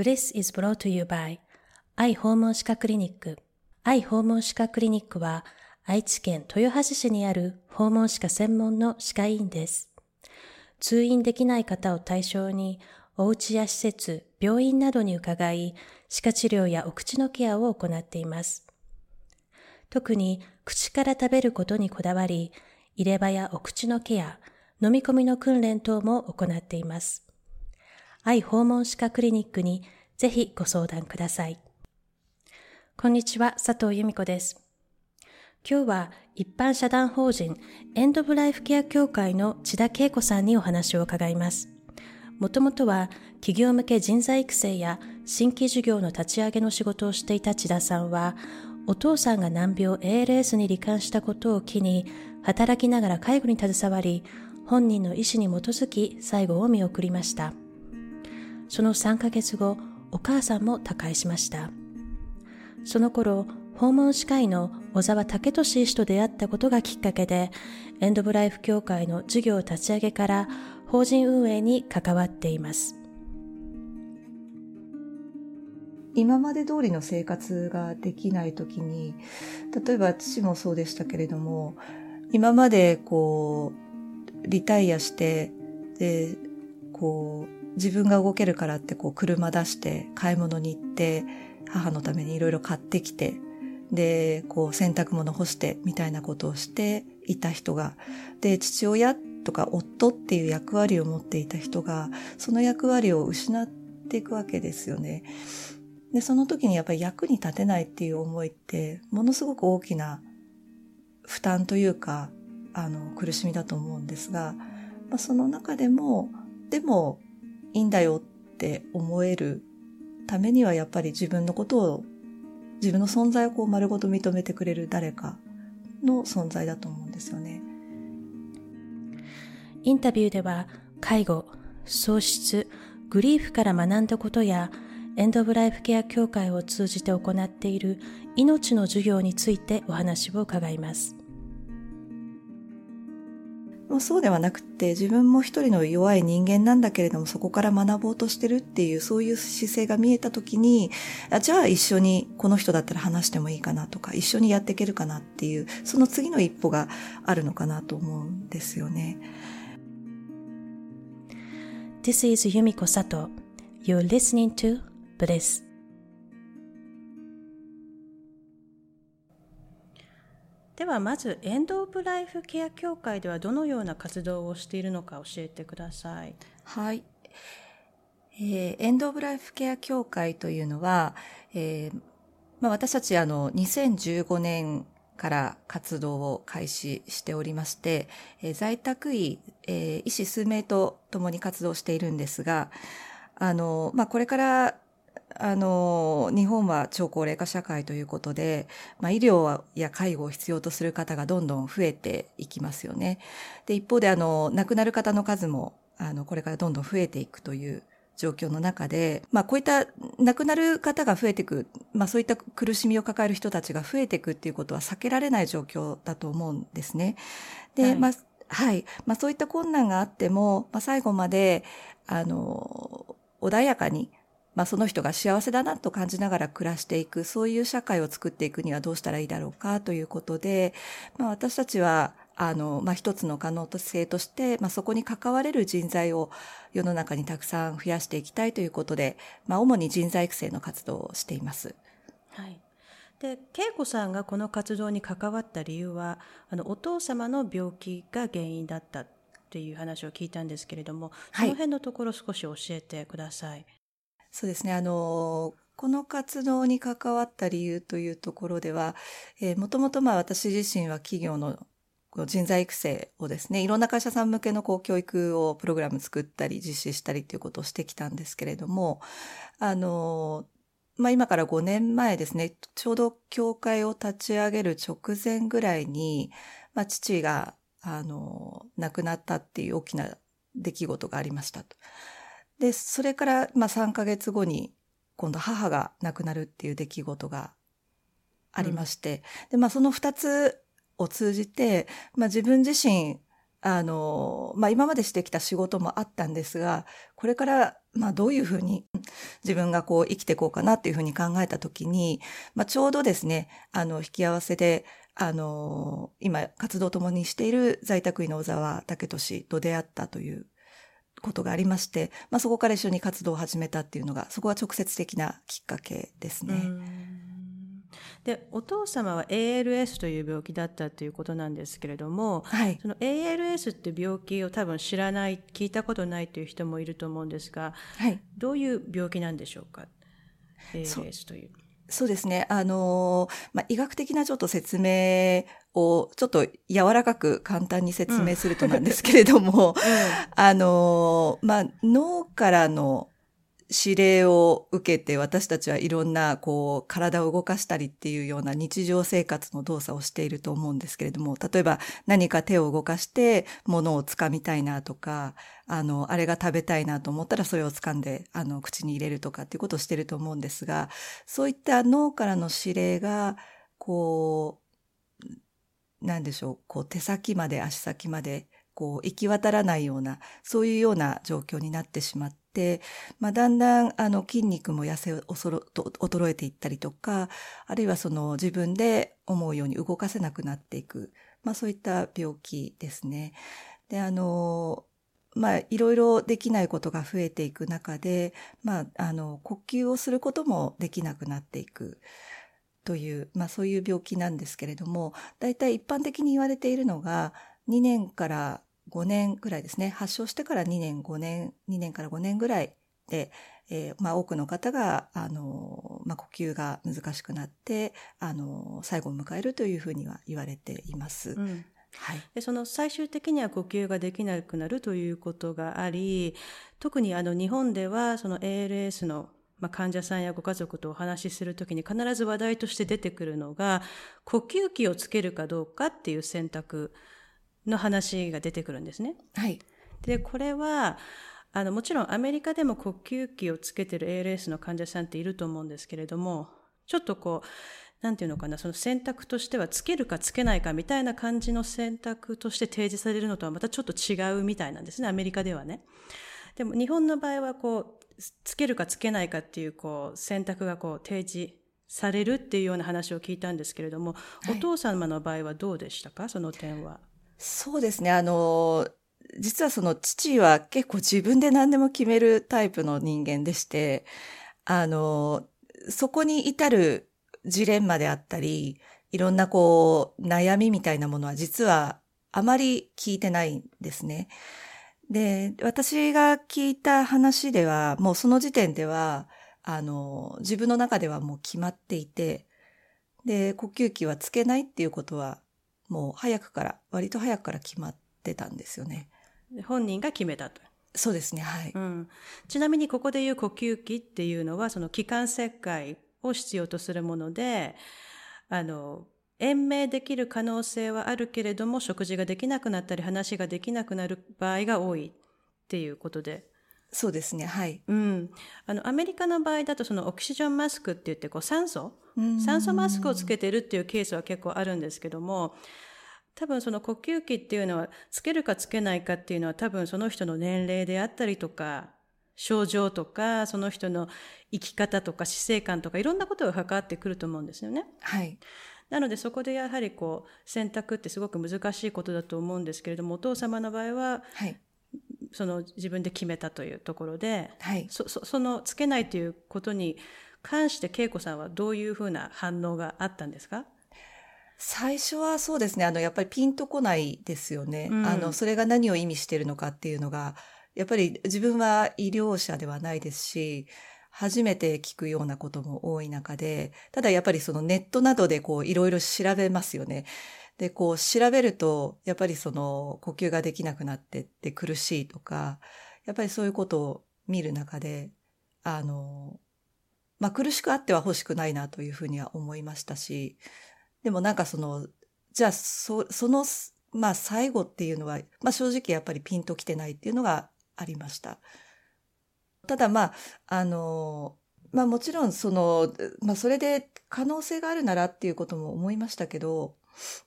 Bliss is brought to you by 愛訪問歯科クリニック。愛訪問歯科クリニックは愛知県豊橋市にある訪問歯科専門の歯科医院です。通院できない方を対象にお家や施設、病院などに伺い、歯科治療やお口のケアを行っています。特に口から食べることにこだわり、入れ歯やお口のケア、飲み込みの訓練等も行っています。愛訪問歯科クリニックにぜひご相談ください。こんにちは、佐藤由美子です。今日は一般社団法人エンドブライフケア協会の千田恵子さんにお話を伺います。もともとは企業向け人材育成や新規事業の立ち上げの仕事をしていた千田さんは、お父さんが難病 ALS に罹患したことを機に、働きながら介護に携わり、本人の意思に基づき最後を見送りました。その3ヶ月後、お母さんも他界しました。その頃、訪問歯科医の小沢武俊医師と出会ったことがきっかけで、エンドブライフ協会の事業立ち上げから法人運営に関わっています。今まで通りの生活ができない時に、例えば父もそうでしたけれども、今までこう、リタイアして、で、こう、自分が動けるからってこう車出して買い物に行って、母のためにいろいろ買ってきて、で、こう洗濯物干してみたいなことをしていた人が、で、父親とか夫っていう役割を持っていた人が、その役割を失っていくわけですよね。で、その時にやっぱり役に立てないっていう思いって、ものすごく大きな負担というか、あの、苦しみだと思うんですが、まあ、その中でも、でもいいんだよって思えるためにはやっぱり自分のことを、自分の存在をこう丸ごと認めてくれる誰かの存在だと思うんですよね。インタビューでは介護、喪失、グリーフから学んだことやエンド・オブ・ライフ・ケア協会を通じて行っている命の授業についてお話を伺います。そうではなくて自分も一人の弱い人間なんだけれどもそこから学ぼうとしてるっていうそういう姿勢が見えた時にあじゃあ一緒にこの人だったら話してもいいかなとか一緒にやっていけるかなっていうその次の一歩があるのかなと思うんですよね。This is Yumiko Sato. You're listening to Bliss. ではまずエンド・オブ・ライフ・ケア協会ではどのような活動をしているのか教えてください。はい。えー、エンド・オブ・ライフ・ケア協会というのは、えーまあ、私たちあの2015年から活動を開始しておりまして、えー、在宅医、えー、医師数名と共に活動しているんですが、あの、まあ、これからあの、日本は超高齢化社会ということで、まあ、医療や介護を必要とする方がどんどん増えていきますよね。で、一方で、あの、亡くなる方の数も、あの、これからどんどん増えていくという状況の中で、まあ、こういった亡くなる方が増えていく、まあ、そういった苦しみを抱える人たちが増えていくっていうことは避けられない状況だと思うんですね。で、はい、まあ、はい。まあ、そういった困難があっても、まあ、最後まで、あの、穏やかに、まあ、その人が幸せだなと感じながら暮らしていく、そういう社会を作っていくにはどうしたらいいだろうかということで、まあ、私たちは、あの、まあ、一つの可能性として、まあ、そこに関われる人材を世の中にたくさん増やしていきたいということで、まあ、主に人材育成の活動をしています。はい。で、恵子さんがこの活動に関わった理由は、あの、お父様の病気が原因だったっていう話を聞いたんですけれども、その辺のところ少し教えてください。そうですね。あの、この活動に関わった理由というところでは、えー、もともとまあ私自身は企業の人材育成をですね、いろんな会社さん向けのこう教育をプログラム作ったり実施したりということをしてきたんですけれども、あの、まあ今から5年前ですね、ちょうど教会を立ち上げる直前ぐらいに、まあ父が、あの、亡くなったっていう大きな出来事がありましたと。で、それから、まあ、3ヶ月後に、今度母が亡くなるっていう出来事がありまして、うん、で、まあ、その2つを通じて、まあ、自分自身、あの、まあ、今までしてきた仕事もあったんですが、これからまあどういうふうに自分がこう生きていこうかなっていうふうに考えたときに、まあちょうどですね、あの引き合わせで、あの、今活動を共にしている在宅医の小沢武俊と出会ったということがありまして、まあそこから一緒に活動を始めたっていうのが、そこは直接的なきっかけですね。でお父様は ALS という病気だったということなんですけれども、はい、その ALS って病気を多分知らない聞いたことないという人もいると思うんですが、はい、どういう病気なんでしょうか？ALS という。そうですね。あのまあ、医学的なちょっと説明をちょっと柔らかく簡単に説明するとなんですけれども、うん、あのまあ、脳からの指令を受けて私たちはいろんなこう体を動かしたりっていうような日常生活の動作をしていると思うんですけれども、例えば何か手を動かして物を掴みたいなとか、あの、あれが食べたいなと思ったらそれを掴んで、あの、口に入れるとかっていうことをしてると思うんですが、そういった脳からの指令が、こう、なんでしょう、こう手先まで足先までこう行き渡らないような、そういうような状況になってしまって、まあ、だんだんあの筋肉も痩せ衰えていったりとか、あるいはその自分で思うように動かせなくなっていく、まあそういった病気ですね。で、あの、まあ、いろいろできないことが増えていく中で、まあ、あの、呼吸をすることもできなくなっていくという、まあ、そういう病気なんですけれども、大体一般的に言われているのが、2年から5年ぐらいですね、発症してから2年、5年、2年から5年ぐらいで、えー、まあ多くの方が、あの、まあ呼吸が難しくなって、あの、最後を迎えるというふうには言われています。うん、はい、でその最終的には呼吸ができなくなるということがあり特にあの日本ではその ALS の、まあ、患者さんやご家族とお話しするときに必ず話題として出てくるのが呼吸器をつけるかどうかっていう選択の話が出てくるんですね。はい。で、これは、あの、もちろんアメリカでも呼吸器をつけてる ALS の患者さんっていると思うんですけれども、ちょっとこう、なんていうのかな、その選択としてはつけるかつけないかみたいな感じの選択として提示されるのとはまたちょっと違うみたいなんですね、アメリカではね。でも日本の場合はこう、つけるかつけないかっていうこう選択がこう提示されるっていうような話を聞いたんですけれども、はい、お父様の場合はどうでしたか？その点は。そうですね。あの、実はその父は結構自分で何でも決めるタイプの人間でして、あの、そこに至るジレンマであったり、いろんなこう悩みみたいなものは実はあまり聞いてないんですね。で、私が聞いた話では、もうその時点では、あの、自分の中ではもう決まっていて、で、呼吸器はつけないっていうことはもう早くから、割と早くから決まってたんですよね。本人が決めたと。そうですね、はい。うん、ちなみにここでいう呼吸器っていうのは、その気管切開を必要とするもので、あの、延命できる可能性はあるけれども、食事ができなくなったり、話ができなくなる場合が多いっていうことで。そうですね、はい。うん。あの、アメリカの場合だと、そのオキシジョンマスクって言って、こう、酸素？酸素マスクをつけてるっていうケースは結構あるんですけども、多分その呼吸器っていうのは、つけるかつけないかっていうのは多分その人の年齢であったりとか、症状とか、その人の生き方とか死生観とかいろんなことが関わってくると思うんですよね。はい。なのでそこでやはりこう選択ってすごく難しいことだと思うんですけれどもお父様の場合は、はい、その自分で決めたというところで、はい、そそのつけないということに関して恵子さんはどういうふうな反応があったんですか？最初はそうですね。あの、やっぱりピンとこないですよね。うん、あの、それが何を意味しているのかっていうのが、やっぱり自分は医療者ではないですし、初めて聞くようなことも多い中で、ただやっぱりそのネットなどでこういろいろ調べますよね。で、こう調べると、やっぱりその呼吸ができなくなってって苦しいとか、やっぱりそういうことを見る中で、あの、まあ、苦しくあっては欲しくないなというふうには思いましたし、でもなんかその、じゃあ、そ、その、まあ、最後っていうのは、まあ、正直やっぱりピンときてないっていうのがありました。ただ、まあ、あの、まあもちろんその、まあそれで可能性があるならっていうことも思いましたけど、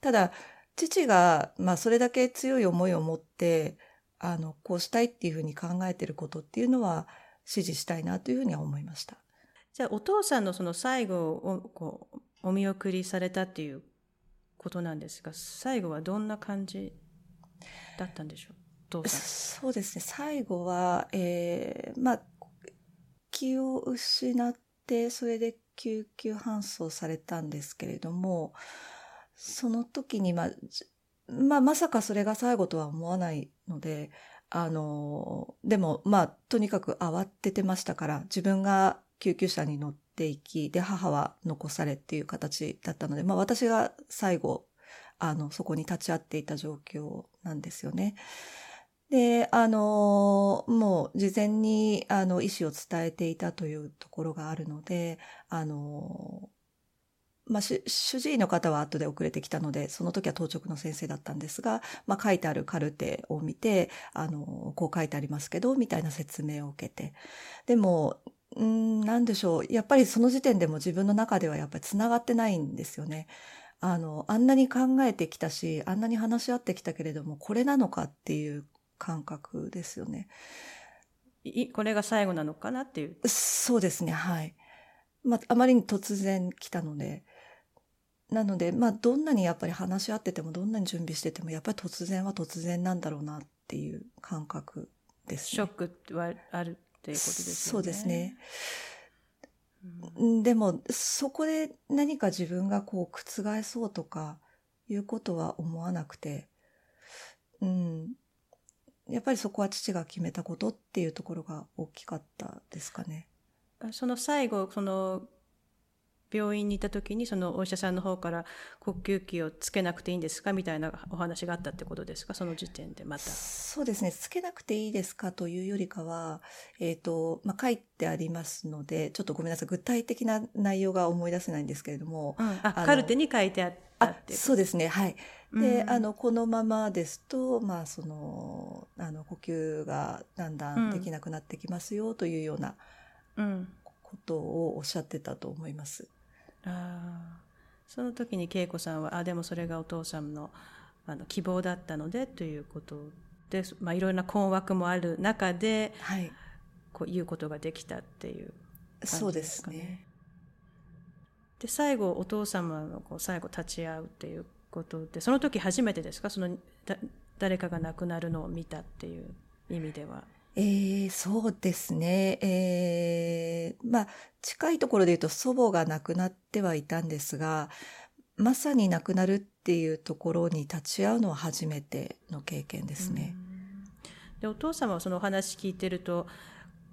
ただ、父が、まあそれだけ強い思いを持って、あの、こうしたいっていうふうに考えてることっていうのは、指示したいなというふうには思いました。じゃあお父さんのその最後をこうお見送りされたっていうことなんですが最後はどんな感じだったんでしょう？父さんそうですね最後は、えー、まあ気を失ってそれで救急搬送されたんですけれどもその時に、まあ、まあ、まさかそれが最後とは思わないので、あの、でも、まあ、とにかく慌ててましたから、自分が救急車に乗っていき、で、母は残されっていう形だったので、まあ、私が最後、あの、そこに立ち会っていた状況なんですよね。で、あの、もう事前に、あの、意思を伝えていたというところがあるので、あの、まあ、主治医の方は後で遅れてきたので、その時は当直の先生だったんですが、まあ、書いてあるカルテを見て、あの、こう書いてありますけど、みたいな説明を受けて。でも、うん、なんでしょう。やっぱりその時点でも自分の中ではやっぱり繋がってないんですよね。あの、あんなに考えてきたし、あんなに話し合ってきたけれども、これなのかっていう感覚ですよね。いこれが最後なのかなっていう。そうですね、はい。まあ、あまりに突然来たので、なので、まあ、どんなにやっぱり話し合ってても、どんなに準備してても、やっぱり突然は突然なんだろうなっていう感覚です、ね、ショックはあるっていうことですね。そうですね。うん、でも、そこで何か自分がこう覆そうとかいうことは思わなくて、うん。やっぱりそこは父が決めたことっていうところが大きかったですかね。その最後、その病院にいた時にそのお医者さんの方から呼吸器をつけなくていいんですかみたいなお話があったってことですか？その時点でまた。そうですね。つけなくていいですかというよりかは、えっ、ー、と、まあ、書いてありますので、ちょっとごめんなさい。具体的な内容が思い出せないんですけれども。うん、あカルテに書いてあったってそうですね。はい。で、うん、あの、このままですと、まあ、その、あの、呼吸がだんだんできなくなってきますよというような、ことをおっしゃってたと思います。あその時に恵子さんはあでもそれがお父さんのあの希望だったのでということで、まあ、いろいろな困惑もある中で、はい、こう言うことができたっていう感じですかね。そうですね。で最後お父様のこう最後立ち会うっていうことでその時初めてですか？そのだ誰かが亡くなるのを見たっていう意味では。えー、そうですね。えー、まあ、近いところで言うと祖母が亡くなってはいたんですが、まさに亡くなるっていうところに立ち会うのは初めての経験ですね。でお父様はそのお話聞いてると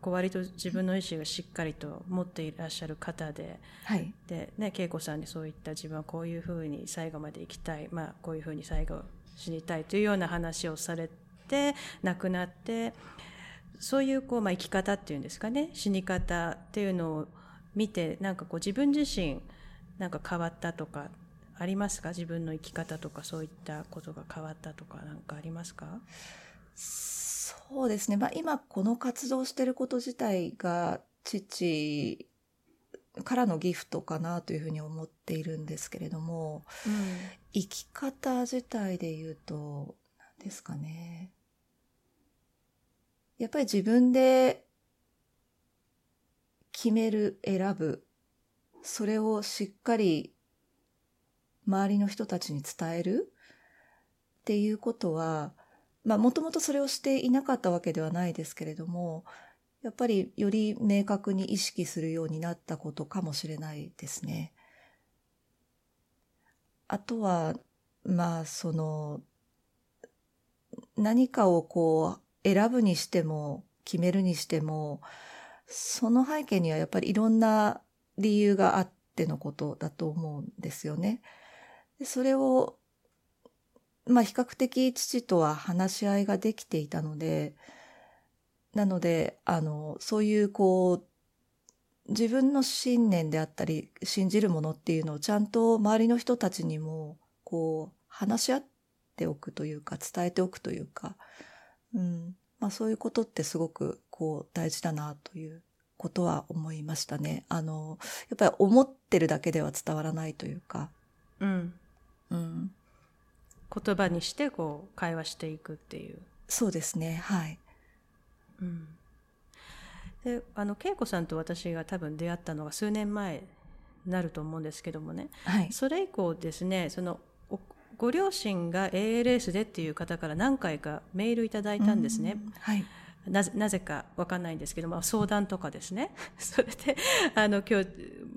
こう割と自分の意思がしっかりと持っていらっしゃる方で,、はい。でね、恵子さんにそういった自分はこういうふうに最後まで生きたい、まあ、こういうふうに最後死にたいというような話をされて亡くなってそういうこう、まあ、生き方っていうんですかね死に方っていうのを見てなんかこう自分自身なんか変わったとかありますか？自分の生き方とかそういったことが変わったとか何かありますか？そうですね、まあ、今この活動してること自体が父からのギフトかなというふうに思っているんですけれども、うん、生き方自体で言うと何ですかね。やっぱり自分で決める、選ぶ、それをしっかり周りの人たちに伝えるっていうことは、まあもともとそれをしていなかったわけではないですけれども、やっぱりより明確に意識するようになったことかもしれないですね。あとは、まあその、何かをこう選ぶにしても決めるにしてもその背景にはやっぱりいろんな理由があってのことだと思うんですよね。それをまあ比較的父とは話し合いができていたのでなのであのそういうこう自分の信念であったり信じるものっていうのをちゃんと周りの人たちにもこう話し合っておくというか伝えておくというかうん。まあそういうことってすごくこう大事だなということは思いましたね。あの、やっぱり思ってるだけでは伝わらないというか。うん。うん。言葉にしてこう会話していくっていう。そうですね。はい。うん。であの恵子さんと私が多分出会ったのが数年前になると思うんですけどもね、はい。それ以降ですねそのおご両親が ALS でっていう方から何回かメールいただいたんですね。うん。はい。なぜなぜかわかんないんですけども相談とかですね それであの今日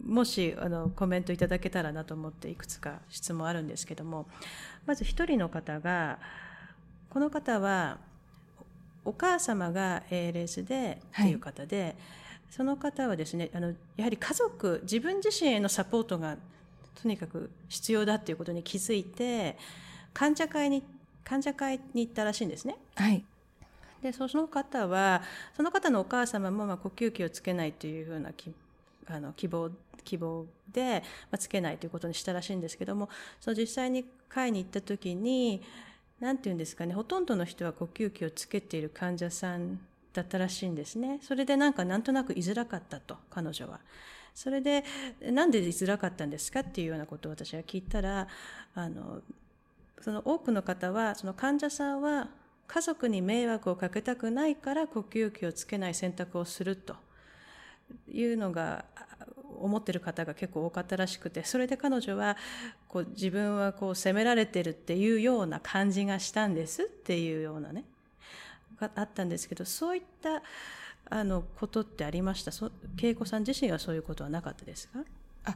もしあのコメントいただけたらなと思っていくつか質問あるんですけどもまず一人の方がこの方はおお母様が ALS でっていう方で、その方はですねあのやはり家族自分自身へのサポートがとにかく必要だっていうことに気づいて患者会に患者会に行ったらしいんですね。はい。でその方はその方のお母様もまあ呼吸器をつけないというふうなきあの希望希望で、まあ、つけないということにしたらしいんですけどもその実際に会に行った時に何て言うんですかねほとんどの人は呼吸器をつけている患者さんだったらしいんですねそれでなんかなんとなく居づらかったと彼女は。それでなんで居づらかったんですかっていうようなことを私が聞いたらあのその多くの方はその患者さんは家族に迷惑をかけたくないから呼吸器をつけない選択をすると。いうのが思ってる方が結構多かったらしくてそれで彼女はこう自分はこう責められてるっていうような感じがしたんですっていうようなねがあったんですけどそういったあのことってありました？そ恵子さん自身はそういうことはなかったですか？あ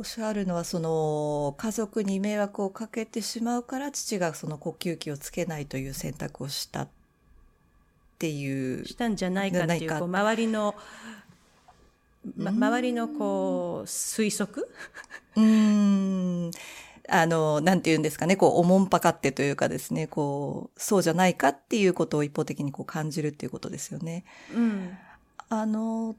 おっしゃるのは、その、家族に迷惑をかけてしまうから、父がその呼吸器をつけないという選択をしたっていう。したんじゃないかっていうこう周りの、ま、周りのこう推測？うーん。あの、なんて言うんですかね、こう、おもんぱかってというかですね、こう、そうじゃないかっていうことを一方的にこう感じるっていうことですよね。うんあの、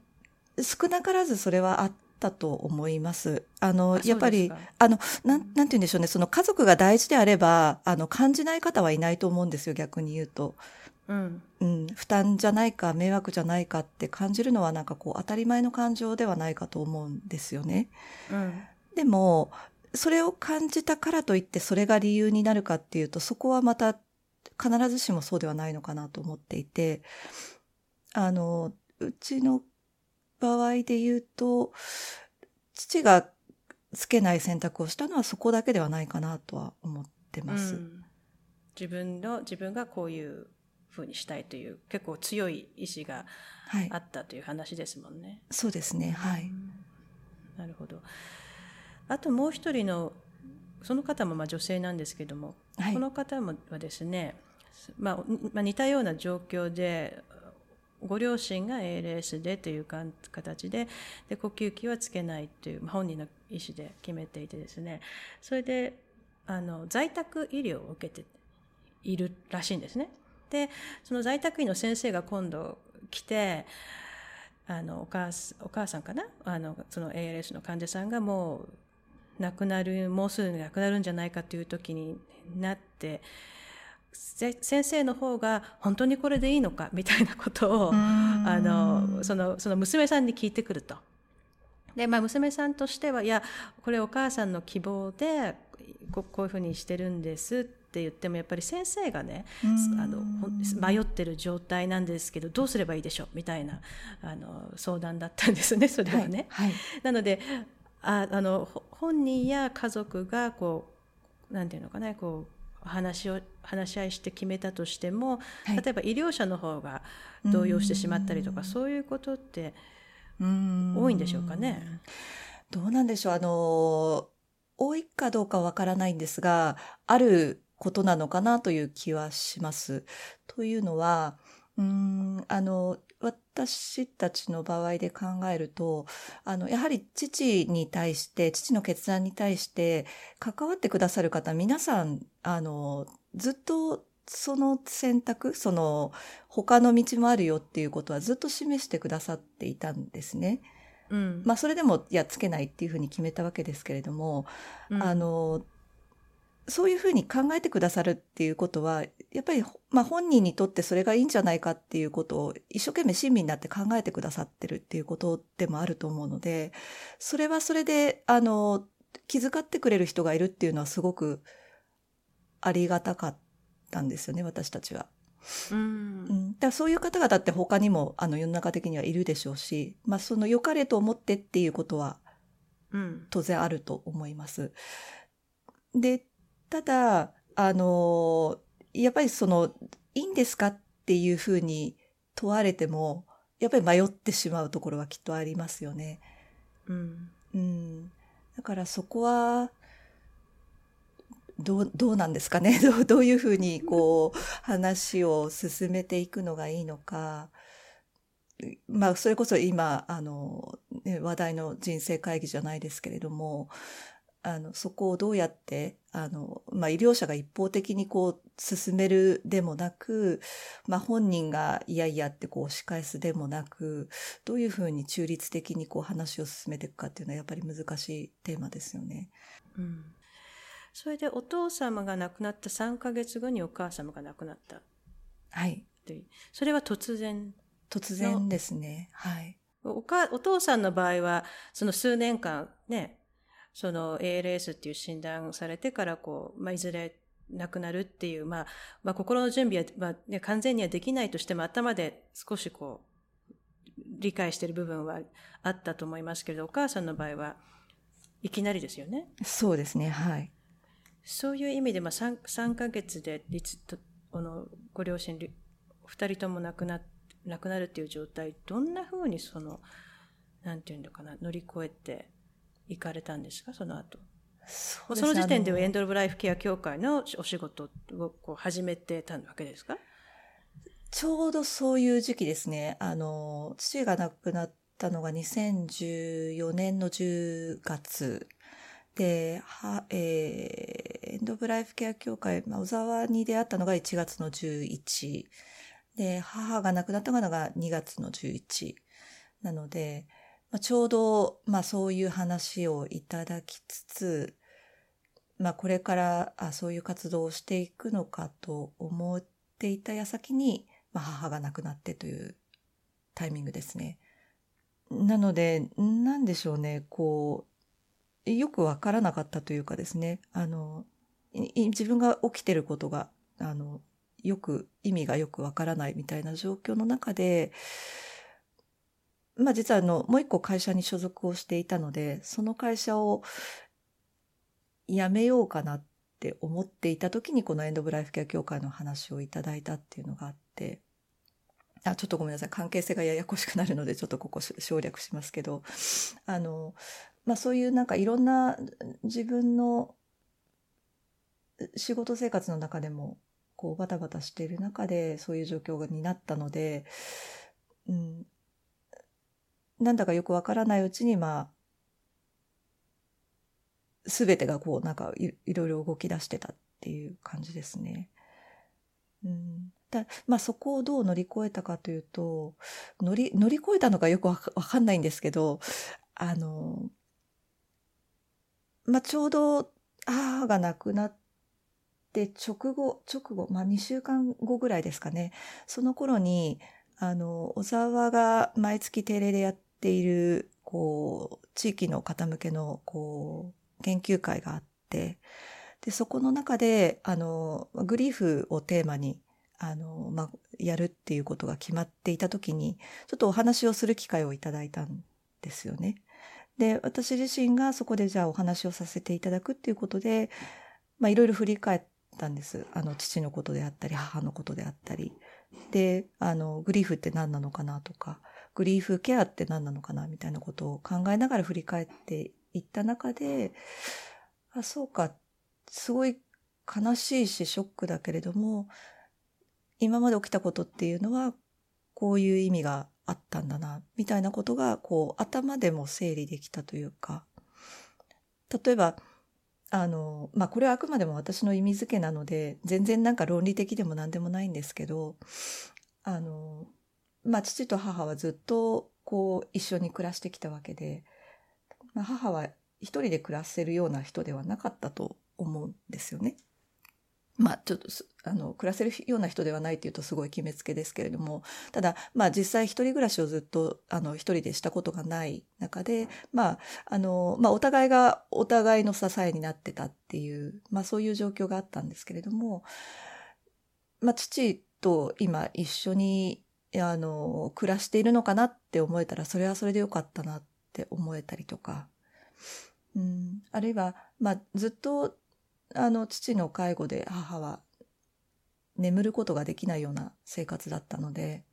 少なからずそれはあったと思います。あの、あやっぱりあの、なん、なんて言うんでしょうね、その家族が大事であれば、あの、感じない方はいないと思うんですよ、逆に言うと。うんうん、負担じゃないか、迷惑じゃないかって感じるのはなんかこう、当たり前の感情ではないかと思うんですよね。うんでも、それを感じたからといってそれが理由になるかっていうと、そこはまた必ずしもそうではないのかなと思っていて、あの、うちの場合で言うと、父がつけない選択をしたのはそこだけではないかなとは思ってます。うん自分の自分がこういうふうにしたいという結構強い意志がはいあ。ったという話ですもんね。そうですね。はい。なるほど。あともう一人のその方もまあ女性なんですけども、はいこの方もはですね、まあにまあ、似たような状況でご両親が ALS でという形でで呼吸器はつけないという、本人の意思で決めていてですねそれであの在宅医療を受けているらしいんですね。でその在宅医の先生が今度来てあのお母お母さんかな？あのその ALS の患者さんがもう亡くなるもうすぐ亡くなるんじゃないかという時になって先生の方が本当にこれでいいのかみたいなことをあのそのその娘さんに聞いてくると。でまあ、娘さんとしてはいやこれお母さんの希望でここういうふうにしてるんですって言ってもやっぱり先生がねあの迷ってる状態なんですけどどうすればいいでしょうみたいなあの相談だったんですねそれはね。はい。なのでああのほ本人や家族がこうなんていうのかなこう話を話し合いして決めたとしても、はい例えば医療者の方が動揺してしまったりとかそういうことって多多いんでしょうかね。どうなんでしょう。あの、多いかどうかわからないんですが、あることなのかなという気はします。というのは、うーん、あの、私たちの場合で考えると、あの、やはり父に対して、父の決断に対して、関わってくださる方、皆さん、あの、ずっとその選択、その、他の道もあるよっていうことはずっと示してくださっていたんですね。うんまあそれでも、いや、つけないっていうふうに決めたわけですけれども、うんあの、そういうふうに考えてくださるっていうことは、やっぱり、まあ本人にとってそれがいいんじゃないかっていうことを一生懸命親身になって考えてくださってるっていうことでもあると思うので、それはそれで、あの、気遣ってくれる人がいるっていうのはすごくありがたかったんですよね、私たちは。うん、だそういう方々って他にもあの世の中的にはいるでしょうし、まあ、その良かれと思ってっていうことは当然あると思います。でただあのやっぱりそのいいんですかっていうふうに問われてもやっぱり迷ってしまうところはきっとありますよね。うん、うん、だからそこはどう、どうなんですかね どうどういうふうにこう話を進めていくのがいいのか。まあ、それこそ今、あの、話題の人生会議じゃないですけれども、あの、そこをどうやって、あの、まあ、医療者が一方的にこう、進めるでもなく、まあ、本人がいやいやってこう、押し返すでもなく、どういうふうに中立的にこう、話を進めていくかっていうのはやっぱり難しいテーマですよね。うん。それでお父様が亡くなった3ヶ月後にお母様が亡くなった。はい。それは突然突然ですね。はい。おか、お父さんの場合は、その数年間ね、その ALS っていう診断されてからこう、まあ、いずれ亡くなるっていう、まあ、まあ、心の準備は、まあね、完全にはできないとしても頭で少しこう、理解している部分はあったと思いますけれど、お母さんの場合はいきなりですよね？そうですね、はい。そういう意味で、まあ3、3ヶ月で、このご両親、二人とも亡くな、亡くなるっていう状態、どんなふうにその、なんていうのかな、乗り越えていかれたんですか、その後。そその時点ではエンド・オブ・ライフケア協会のお仕事をこう始めてたわけですか？ちょうどそういう時期ですね。あの、父が亡くなったのが2014年の10月で、は、えー、エンド・オブ・ライフケア協会、まあ、小沢に出会ったのが1月の11。で、母が亡くなったのが2月の11。なので、まあ、ちょうど、まあそういう話をいただきつつ、まあこれからあそういう活動をしていくのかと思っていた矢先に、まあ母が亡くなってというタイミングですね。なので、なんでしょうね、こう、よくわからなかったというかですね、あの、自分が起きてることが、あの、よく、意味がよくわからないみたいな状況の中で、まあ実はあの、もう一個会社に所属をしていたので、その会社を辞めようかなって思っていた時にこのエンド・ブ・ライフケア協会の話をいただいたっていうのがあって、あ、ちょっとごめんなさい。関係性がややこしくなるので、ちょっとここ省略しますけど、あの、まあそういうなんかいろんな自分の仕事生活の中でも、こうバタバタしている中でそういう状況になったので、うん、なんだかよくわからないうちに、まあ、すべてがこう、なんかいいろいろ動き出してたっていう感じですね。うん、だまあそこをどう乗り越えたかというと、乗り、乗り越えたのかよくわかんないんですけど、あの、まあちょうど母が亡くなって直後、直後、まあ2週間後ぐらいですかね。その頃に、あの、小沢が毎月定例でやってている、こう、地域の方向けの、こう、研究会があって、で、そこの中で、あの、グリーフをテーマに、あの、ま、やるっていうことが決まっていたときに、ちょっとお話をする機会をいただいたんですよね。で、私自身がそこでじゃあお話をさせていただくっていうことで、ま、いろいろ振り返ったんです。あの、父のことであったり、母のことであったり。で、あの、グリーフって何なのかなとか、グリーフケアって何なのかなみたいなことを考えながら振り返っていった中で、あ、そうか、すごい悲しいしショックだけれども、今まで起きたことっていうのは、こういう意味があったんだな、みたいなことが、こう、頭でも整理できたというか、例えば、あの、まあ、これはあくまでも私の意味付けなので、全然なんか論理的でも何でもないんですけど、あの、まあ、父と母はずっとこう一緒に暮らしてきたわけで、まあ、母は一人で暮らせるような人ではなかったと思うんですよね。まあ、ちょっと、あの、暮らせるような人ではないというとすごい決めつけですけれども、ただ、まあ実際一人暮らしをずっと、あの、一人でしたことがない中で、まあ、あの、まあお互いがお互いの支えになってたっていう、まあそういう状況があったんですけれども、まあ父と今一緒に、あの、暮らしているのかなって思えたら、それはそれでよかったなって思えたりとか、うん、あるいは、まあ、ずっと、あの、父の介護で母は眠ることができないような生活だったので、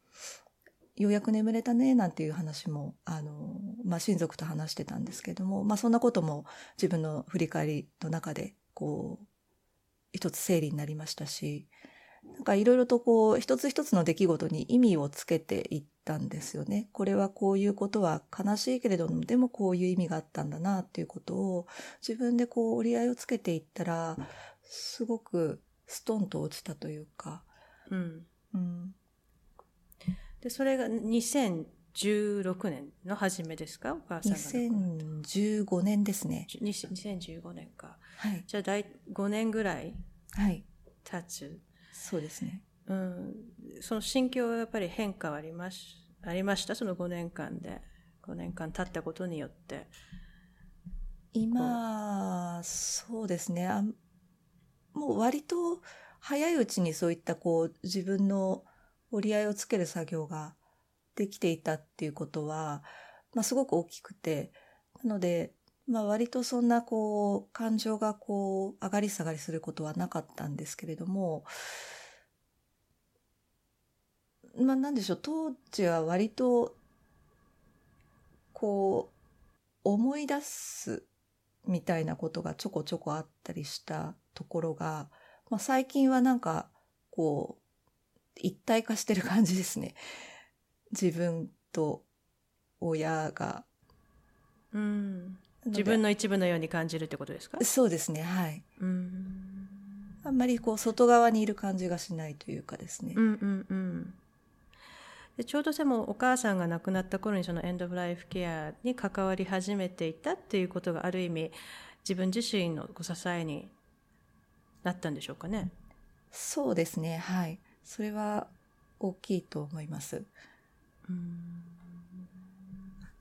ようやく眠れたね、なんていう話も、あの、まあ、親族と話してたんですけども、まあ、そんなことも自分の振り返りの中で、こう、一つ整理になりましたし、なんかいろいろとこう、一つ一つの出来事に意味をつけていったんですよね。これはこういうことは悲しいけれども、でもこういう意味があったんだなっていうことを、自分でこう折り合いをつけていったら、すごくストンと落ちたというか、うん。うん、で、それが2016年の初めですか？お母さんが。2015年ですね。2015年か。はい。じゃあ、大5年ぐらいはい。経つ。そうですね。うん。その心境はやっぱり変化はありまし、ありました？その5年間で。5年間経ったことによって。今、そうですね。あもう割と早いうちにそういったこう自分の折り合いをつける作業ができていたっていうことは、まあ、すごく大きくて、なので、まあ、割とそんなこう、感情がこう、上がり下がりすることはなかったんですけれども、まあ、なんでしょう、当時は割と、こう、思い出すみたいなことがちょこちょこあったりしたところが、まあ、最近はなんか、こう、一体化してる感じですね。自分と親が。うん。自分の一部のように感じるってことですか？そうですね、はい。うん。あんまりこう、外側にいる感じがしないというかですね。うんうんうん。でちょうどでもお母さんが亡くなった頃にそのエンド・オブ・ライフ・ケアに関わり始めていたっていうことがある意味自分自身のご支えになったんでしょうかね？そうですね、はい。それは大きいと思います。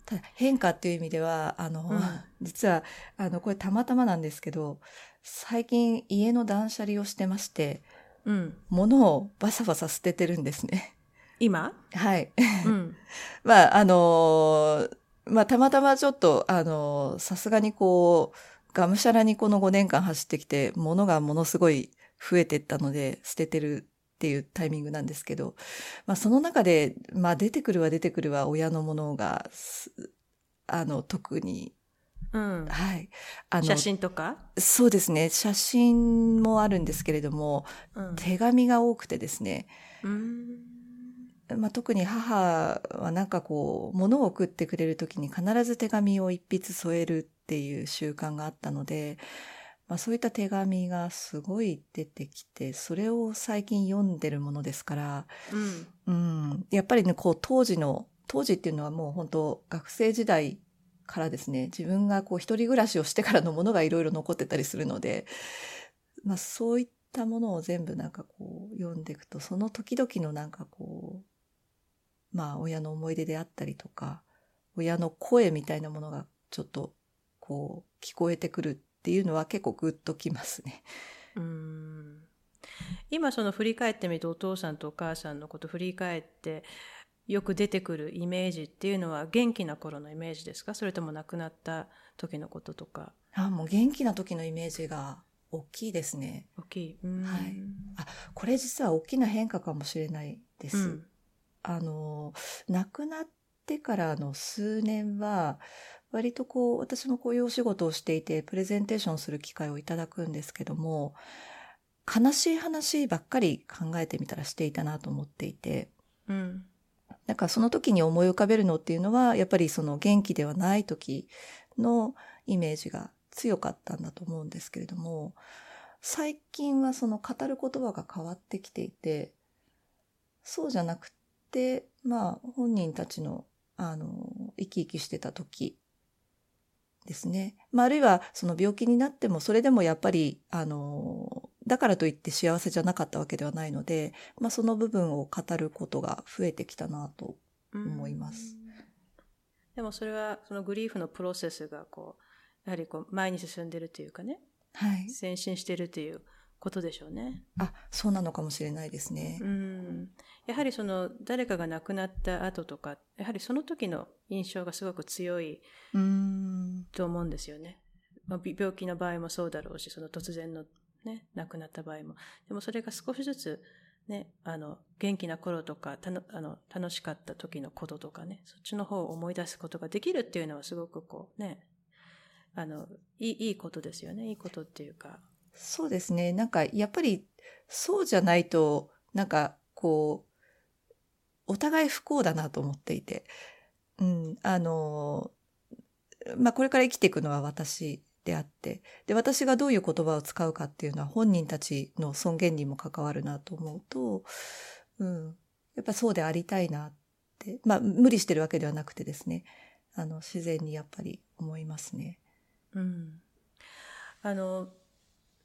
ただ変化っていう意味では、あの、うん、実は、あの、これたまたまなんですけど、最近家の断捨離をしてまして、うん、物をバサバサ捨ててるんですね。今？はい。うん、まあ、あのまあ、たまたまちょっと、あのさすがにこう、がむしゃらにこの5年間走ってきて、物がものすごい増えてったので、捨ててるっていうタイミングなんですけど、まあその中で、まあ出てくるは出てくるは親のものが、あの、特に、うん、はい。あの、写真とか？そうですね。写真もあるんですけれども、うん、手紙が多くてですね、うん。まあ、特に母はなんかこう、物を送ってくれるときに必ず手紙を一筆添えるっていう習慣があったので、まあ、そういった手紙がすごい出てきて、それを最近読んでるものですから、うん、うん、やっぱりね、こう当時の、当時っていうのはもう本当学生時代からですね、自分がこう一人暮らしをしてからのものがいろいろ残ってたりするので、まあそういったものを全部なんかこう読んでいくと、その時々のなんかこう、まあ親の思い出であったりとか、親の声みたいなものがちょっとこう聞こえてくるっていうのは結構グッときますね。うん今その振り返ってみてお父さんとお母さんのこと振り返ってよく出てくるイメージっていうのは元気な頃のイメージですか？それとも亡くなった時のこととか。あもう元気な時のイメージが大きいですね。大きい。はい。あ、これ実は大きな変化かもしれないです。うん、あの、亡くなってからの数年は、割とこう、私もこういうお仕事をしていて、プレゼンテーションする機会をいただくんですけども、悲しい話ばっかり考えてみたらしていたなと思っていて、うん。なんかその時に思い浮かべるのっていうのは、やっぱりその元気ではない時のイメージが強かったんだと思うんですけれども、最近はその語る言葉が変わってきていて、そうじゃなくて、まあ本人たちのあの、生き生きしてた時ですね。まあ、あるいはその病気になってもそれでもやっぱり、あの、だからといって幸せじゃなかったわけではないので、まあ、その部分を語ることが増えてきたなと思います。でもそれはそのグリーフのプロセスがこう、やはりこう前に進んでるというかね、はい。前進してるということでしょうね。あ、そうなのかもしれないですね。うん。やはりその誰かが亡くなった後とか、やはりその時の印象がすごく強いうん。と思うんですよね。まあ、び病気の場合もそうだろうし、その突然のね、亡くなった場合も。でもそれが少しずつ、ね、あの、元気な頃とか、たのあの楽しかった時のこととかね、そっちの方を思い出すことができるっていうのはすごくこうね、あの、いい、いいことですよね。いいことっていうか。そうですね。なんか、やっぱり、そうじゃないと、なんか、こう、お互い不幸だなと思っていて。うん、あの、まあ、これから生きていくのは私であって、で、私がどういう言葉を使うかっていうのは本人たちの尊厳にも関わるなと思うと、うん、やっぱそうでありたいなって、まあ、無理してるわけではなくてですね、あの、自然にやっぱり思いますね。うん。あの、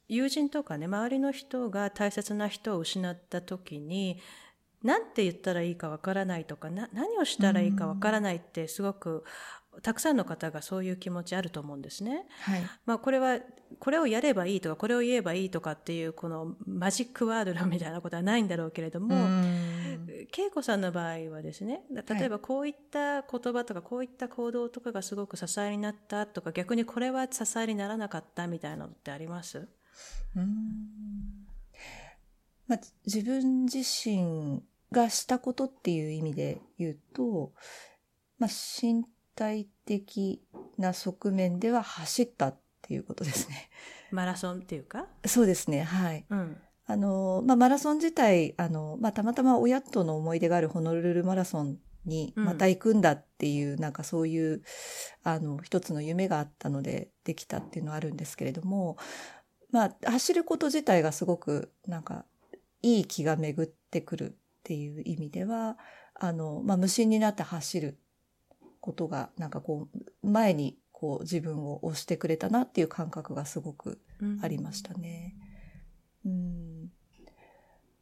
友人とかね、周りの人が大切な人を失った時に、なんて言ったらいいかわからないとか、な、何をしたらいいかわからないってすごく、たくさんの方がそういう気持ちあると思うんですね。はい。まあこれは、これをやればいいとか、これを言えばいいとかっていう、このマジックワードみたいなことはないんだろうけれども、うん恵子さんの場合はですね例えばこういった言葉とかこういった行動とかがすごく支えになったとか逆にこれは支えにならなかったみたいなのってあります？うんまあ、自分自身がしたことっていう意味で言うと、まあ、身体的な側面では走ったっていうことですね。マラソンっていうか？そうですね。はい。うんあの、まあ、マラソン自体、あの、まあ、たまたま親との思い出があるホノルルマラソンにうんまた行くんだっていう、なんかそういう、あの、一つの夢があったのでできたっていうのはあるんですけれども、まあ、走ること自体がすごく、なんか、いい気が巡ってくるっていう意味では、あの、まあ、無心になって走ることが、なんかこう、前にこう自分を押してくれたなっていう感覚がすごくありましたね。うん。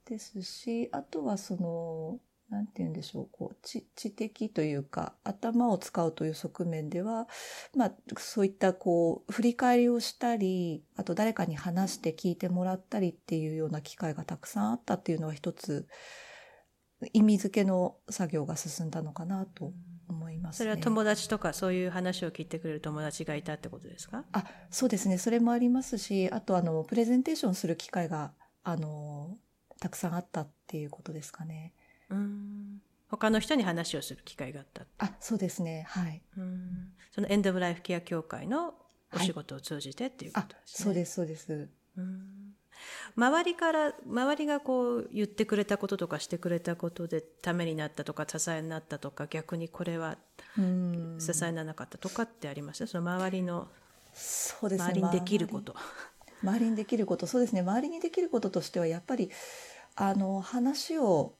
ですし、あとはその、なんて言うんでしょう、こう、知知的というか、頭を使うという側面では、まあ、そういったこう、振り返りをしたり、あと誰かに話して聞いてもらったりっていうような機会がたくさんあったっていうのは一つ、意味付けの作業が進んだのかなと思いますね。それは友達とかそういう話を聞いてくれる友達がいたってことですか？あ、そうですね。それもありますし、あとあの、プレゼンテーションする機会が、あの、たくさんあったっていうことですかね。うん他の人に話をする機会があったあ、そうですね。はい。うんそのエンド・オブ・ライフ・ケア協会のお仕事を通じてっていうこあと、ですね、そうです、そうです。うん周りから周りがこう言ってくれたこととかしてくれたことでためになったとか支えになったとか逆にこれはうん。支えにならなかったとかってありますその周りのそうですね。周りにできること。周りにできること、そうですね。周りにできることとしては、やっぱり、あの、話を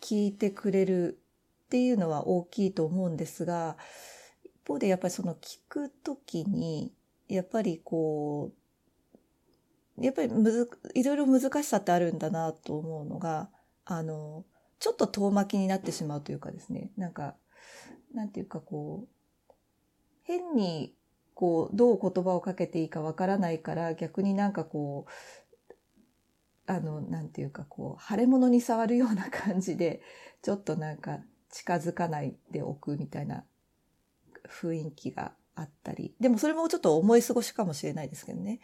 聞いてくれるっていうのは大きいと思うんですが、一方でやっぱりその聞くときに、やっぱりこう、やっぱりむず、いろいろ難しさってあるんだなと思うのが、あの、ちょっと遠巻きになってしまうというかですね、なんか、なんていうかこう、変にこう、どう言葉をかけていいかわからないから、逆になんかこう、あの、なんていうかこう、腫れ物に触るような感じで、ちょっとなんか近づかないでおくみたいな雰囲気があったり。でもそれもちょっと思い過ごしかもしれないですけどね。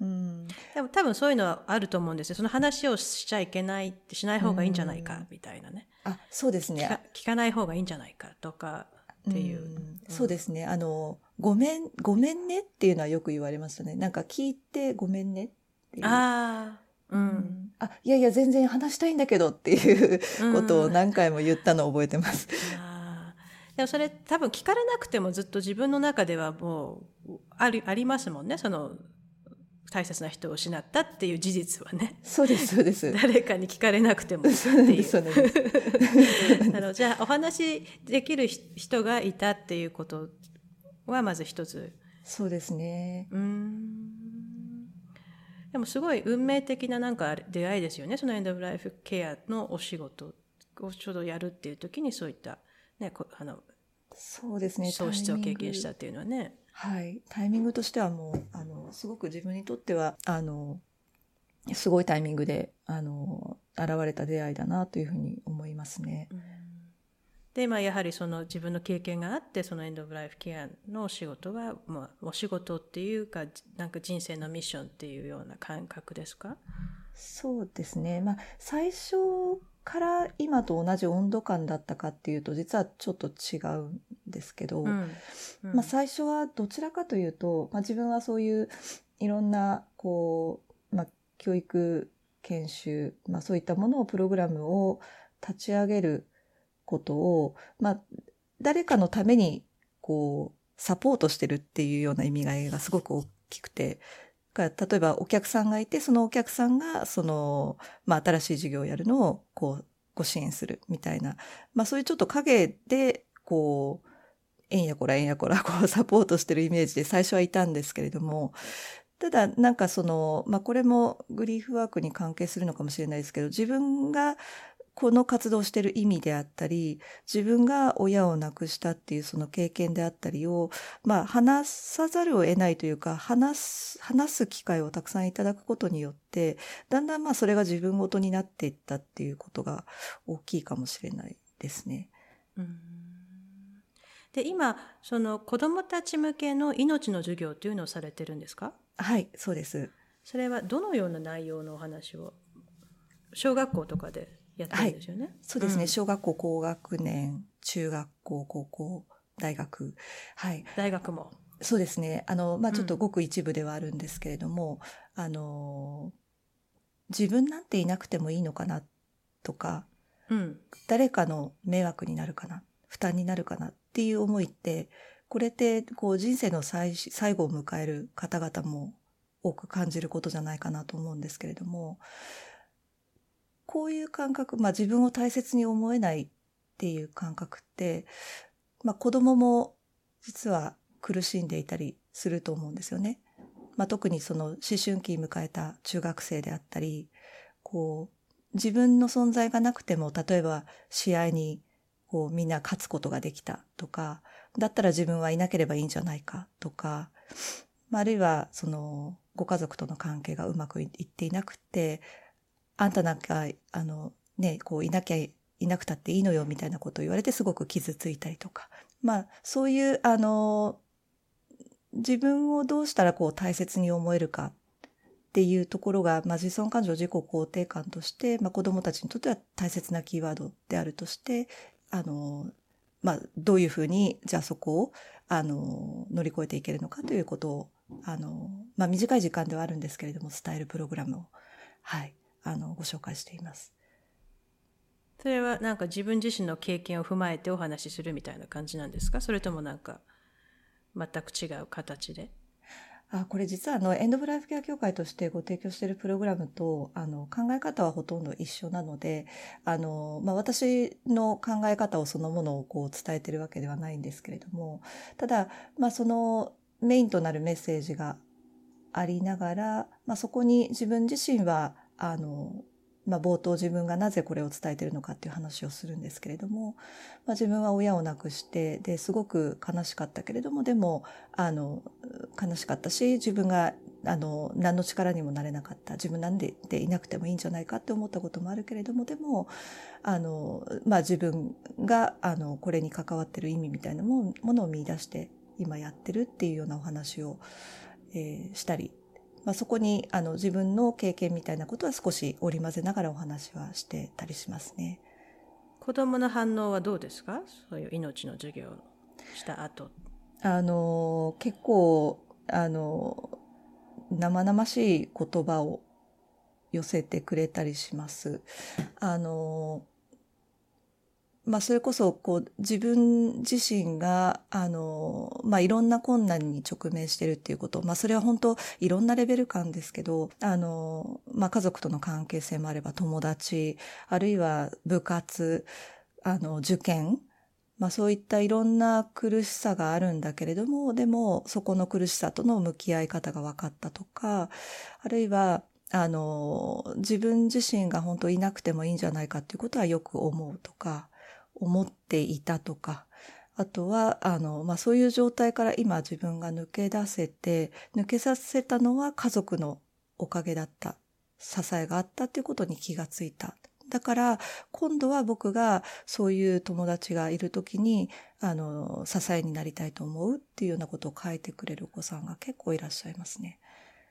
うんうん。でも多分そういうのはあると思うんですよその話をしちゃいけないってしない方がいいんじゃないかうんみたいなねあ、そうですね聞か。ない方がいいんじゃないかとかっていう、んそうですね。あの、ごめん、ごめんねっていうのはよく言われましたね。なんか聞いてごめんねっていう。ああううんんあ、いやいや、全然話したいんだけどっていうことを何回も言ったのを覚えてます。あーでもそれ多分聞かれなくてもずっと自分の中ではもうありありますもんね。その大切な人を失ったっていう事実はね。そうです、そうです。誰かに聞かれなくても。っていう。あのじゃあお話できるひ人がいたっていうことはまず一つ。そうですね。うーん。でもすごい運命的ななんか出会いですよね。そのエンド・オブ・ライフ・ケアのお仕事をちょうどやるっていう時にそういった、ね、こあのそうですね。喪失を経験したっていうのはね。はい。タイミングとしてはもう、あの、すごく自分にとっては、あの、すごいタイミングで、あの、現れた出会いだなというふうに思いますね。で、まあ、やはりその自分の経験があって、そのエンド・オブ・ライフ・ケアのお仕事は、まあ、お仕事っていうか、なんか人生のミッションっていうような感覚ですか？そうですね。まあ、最初から今と同じ温度感だったかっていうと、実はちょっと違うんですけど、うん。うん、まあ、最初はどちらかというと、まあ、自分はそういういろんな、こう、まあ、教育研修、まあ、そういったものをプログラムを立ち上げることを、まあ、誰かのためにこうサポートしてるっていうような意味合いがすごく大きくて例えばお客さんがいてそのお客さんがその、まあ、新しい事業をやるのをこうご支援するみたいな、まあ、そういうちょっと影でこうえんやこらえんやこらこうサポートしてるイメージで最初はいたんですけれども。ただ、なんかその、まあ、これもグリーフワークに関係するのかもしれないですけど、自分がこの活動をしている意味であったり、自分が親を亡くしたっていうその経験であったりを、まあ、話さざるを得ないというか、話す、話す機会をたくさんいただくことによって、だんだんまあ、それが自分ごとになっていったっていうことが大きいかもしれないですね。うんで今その子どもたち向けの命の授業というのをされてるんですか？はい、そうです。それはどのような内容のお話を？小学校とかでやってるんですよね。はい、そうですね、うん、小学校高学年、中学校、高校、大学。はい。大学も。そうですね。あの、まあ、ちょっとごく一部ではあるんですけれども、うん、あの、自分なんていなくてもいいのかなとか、うん、誰かの迷惑になるかな、負担になるかなっていう思いって、これってこう人生の最最後を迎える方々も多く感じることじゃないかなと思うんですけれどもこういう感覚、まあ、自分を大切に思えないっていう感覚って、まあ、子供も実は苦しんでいたりすると思うんですよね。まあ、特にその思春期迎えた中学生であったりこう自分の存在がなくても例えば試合にこうみんな勝つことができたとかだったら自分はいなければいいんじゃないかとか、あるいはそのご家族との関係がうまくいっていなくて、あんたなんか、あの、ね、こういなきゃいなくたっていいのよみたいなことを言われてすごく傷ついたりとか。まあ、そういう、あの、自分をどうしたらこう大切に思えるかっていうところが、まあ、自尊感情自己肯定感として、まあ、子供たちにとっては大切なキーワードであるとして、あの、まあ、どういうふうに、じゃあそこを、あの、乗り越えていけるのかということを、あの、まあ、短い時間ではあるんですけれども、伝えるプログラムを、はい、あの、ご紹介しています。それはなんか自分自身の経験を踏まえてお話しするみたいな感じなんですか？それともなんか全く違う形で？あこれ実はあのエンド・ブ・ライフケア協会としてご提供しているプログラムとあの考え方はほとんど一緒なのであの、まあ、私の考え方をそのものをこう伝えてるわけではないんですけれどもただ、まあ、そのメインとなるメッセージがありながら、まあ、そこに自分自身はあのまあ、冒頭自分がなぜこれを伝えてるのかっていう話をするんですけれども、まあ、自分は親を亡くしてですごく悲しかったけれどもでもあの悲しかったし自分があの何の力にもなれなかった。自分なんででいなくてもいいんじゃないかって思ったこともあるけれどもでもあの、まあ、自分があのこれに関わってる意味みたいなものを見出して今やってるっていうようなお話を、えー、したりまあ、そこにあの自分の経験みたいなことは少し織り交ぜながらお話はしてたりしますね。子供の反応はどうですか？そういう命の授業をした後。あの、結構、あの、生々しい言葉を寄せてくれたりします。あの、まあ、それこそこう自分自身があの、まあ、いろんな困難に直面してるっていうこと、まあ、それは本当いろんなレベル感ですけどあの、まあ、家族との関係性もあれば友達あるいは部活あの受験まあそういったいろんな苦しさがあるんだけれども、でもそこの苦しさとの向き合い方が分かったとか、あるいはあの、自分自身が本当いなくてもいいんじゃないかっていうことはよく思うとか、思っていたとか、あとは、あの、まあ、そういう状態から今自分が抜け出せて、抜けさせたのは家族のおかげだった。支えがあったっていうことに気がついた。だから、今度は僕がそういう友達がいるときに、あの、支えになりたいと思うっていうようなことを書いてくれるお子さんが結構いらっしゃいますね。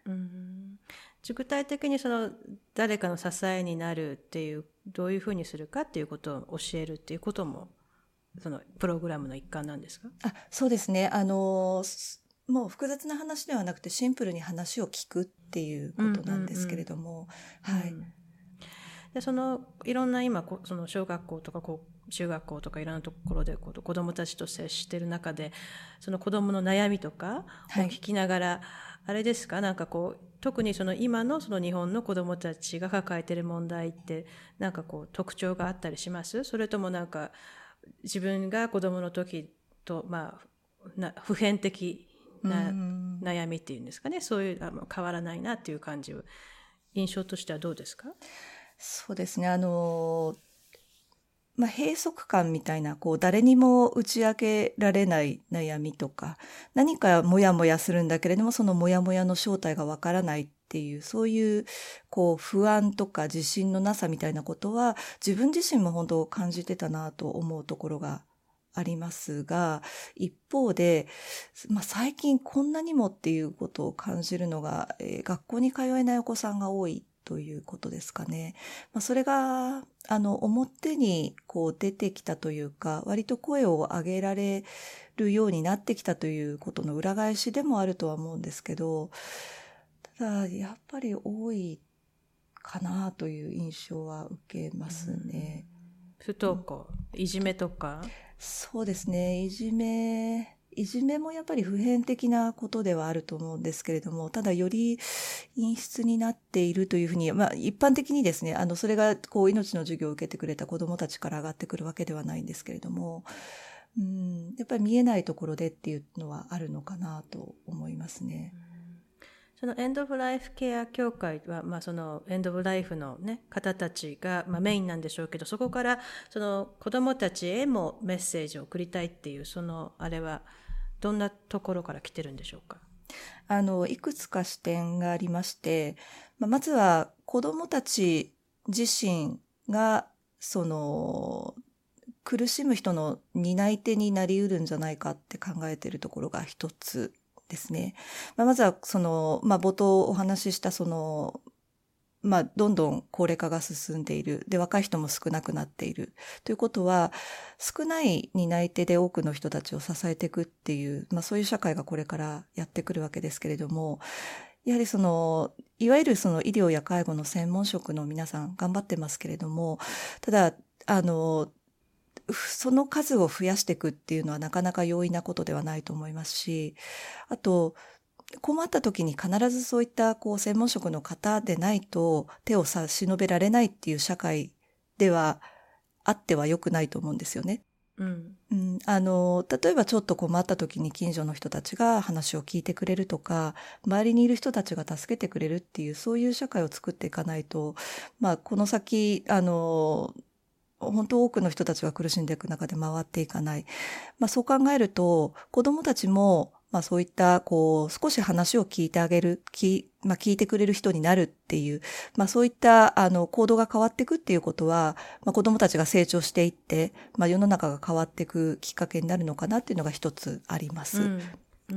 うん具体的にその誰かの支えになるっていうどういうふうにするかっていうことを教えるっていうこともそのプログラムの一環なんですか？あそうですね。あのもう複雑な話ではなくてシンプルに話を聞くっていうことなんですけれども、はい。でそのいろんな今その小学校とか中学校とかいろんなところで子どもたちと接している中でその子どもの悩みとかを聞きながら、はい、あれですか？なんかこう特にその今のその日本の子どもたちが抱えている問題ってなんかこう特徴があったりします？それともなんか自分が子どもの時とまあな普遍的な悩みっていうんですかね？そういうあ変わらないなっていう感じ印象としてはどうですか？そうですね。あのまあ、閉塞感みたいな、こう、誰にも打ち明けられない悩みとか、何かモヤモヤするんだけれども、そのモヤモヤの正体がわからないっていう、そういう、こう、不安とか自信のなさみたいなことは、自分自身も本当感じてたなと思うところがありますが、一方で、まあ、最近こんなにもっていうことを感じるのが、えー、学校に通えないお子さんが多いということですかね。まあ、それが、あの、表にこう出てきたというか、割と声を上げられるようになってきたということの裏返しでもあるとは思うんですけど、ただ、やっぱり多いかなという印象は受けますね。不登校、いじめとか？そうですね。いじめいじめもやっぱり普遍的なことではあると思うんですけれども、ただより陰湿になっているというふうに、まあ一般的にですね、あの、それがこう命の授業を受けてくれた子供たちから上がってくるわけではないんですけれども、うん、やっぱり見えないところでっていうのはあるのかなと思いますね。そのエンド・オブ・ライフ・ケア協会は、まあ、そのエンド・オブ・ライフの、ね、方たちが、まあ、メインなんでしょうけどそこからその子どもたちへもメッセージを送りたいっていうそのあれはどんなところから来てるんでしょうか？あの、いくつか視点がありまして、まあ、まずは子供たち自身が、その、苦しむ人の担い手になりうるんじゃないかって考えてるところが一つ。ですね。まあ、まずは、その、まあ、冒頭お話ししたその、まあ、どんどん高齢化が進んでいる。で、若い人も少なくなっている。ということは、少ない担い手で多くの人たちを支えていくっていう、まあそういう社会がこれからやってくるわけですけれども、やはりその、いわゆるその医療や介護の専門職の皆さん頑張ってますけれども、ただ、あの、その数を増やしていくっていうのはなかなか容易なことではないと思いますし、あと、困った時に必ずそういったこう専門職の方でないと手を差し伸べられないっていう社会ではあっては良くないと思うんですよね。うん、うん、あの、例えばちょっと困った時に近所の人たちが話を聞いてくれるとか、周りにいる人たちが助けてくれるっていう、そういう社会を作っていかないと、まあ、この先、あの、本当多くの人たちが苦しんでいく中で回っていかない。まあそう考えると、子供たちもまあそういった、こう、少し話を聞いてあげる、聞、まあ聞いてくれる人になるっていう、まあそういった、あの、行動が変わっていくっていうことは、まあ子供たちが成長していって、まあ世の中が変わっていくきっかけになるのかなっていうのが一つあります。うんう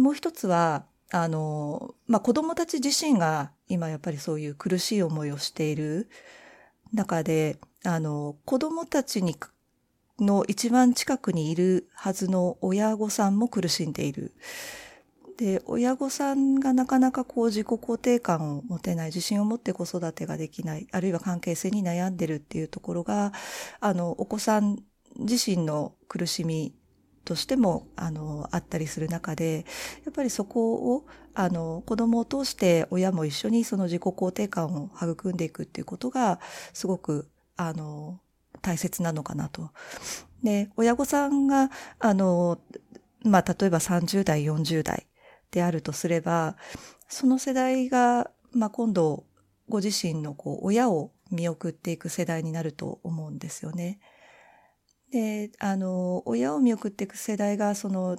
ん、もう一つは、あの、まあ子供たち自身が今やっぱりそういう苦しい思いをしている中で、あの、子供たちにの一番近くにいるはずの親御さんも苦しんでいる。で、親御さんがなかなかこう自己肯定感を持てない、自信を持って子育てができない、あるいは関係性に悩んでるっていうところが、あの、お子さん自身の苦しみとしても、あの、あったりする中で、やっぱりそこを、あの、子供を通して親も一緒にその自己肯定感を育んでいくっていうことが、すごく、あの、大切なのかなと。で、親御さんが、あの、まあ、例えば30代、40代であるとすれば、その世代が、まあ、今度、ご自身のこう、親を見送っていく世代になると思うんですよね。で、あの、親を見送っていく世代が、その、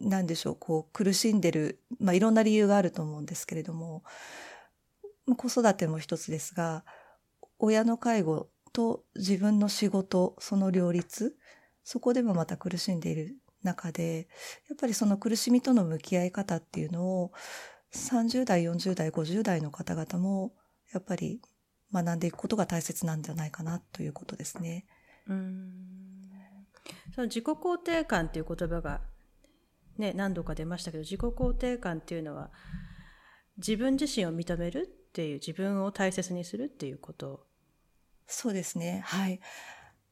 なんでしょう、こう、苦しんでる、まあ、いろんな理由があると思うんですけれども、子育ても一つですが、親の介護と自分の仕事、その両立、そこでもまた苦しんでいる中で、やっぱりその苦しみとの向き合い方っていうのを、30代、40代、50代の方々も、やっぱり学んでいくことが大切なんじゃないかなということですね。うんその自己肯定感っていう言葉がね、何度か出ましたけど、自己肯定感っていうのは、自分自身を認めるっていう、自分を大切にするっていうことそうですね。はい。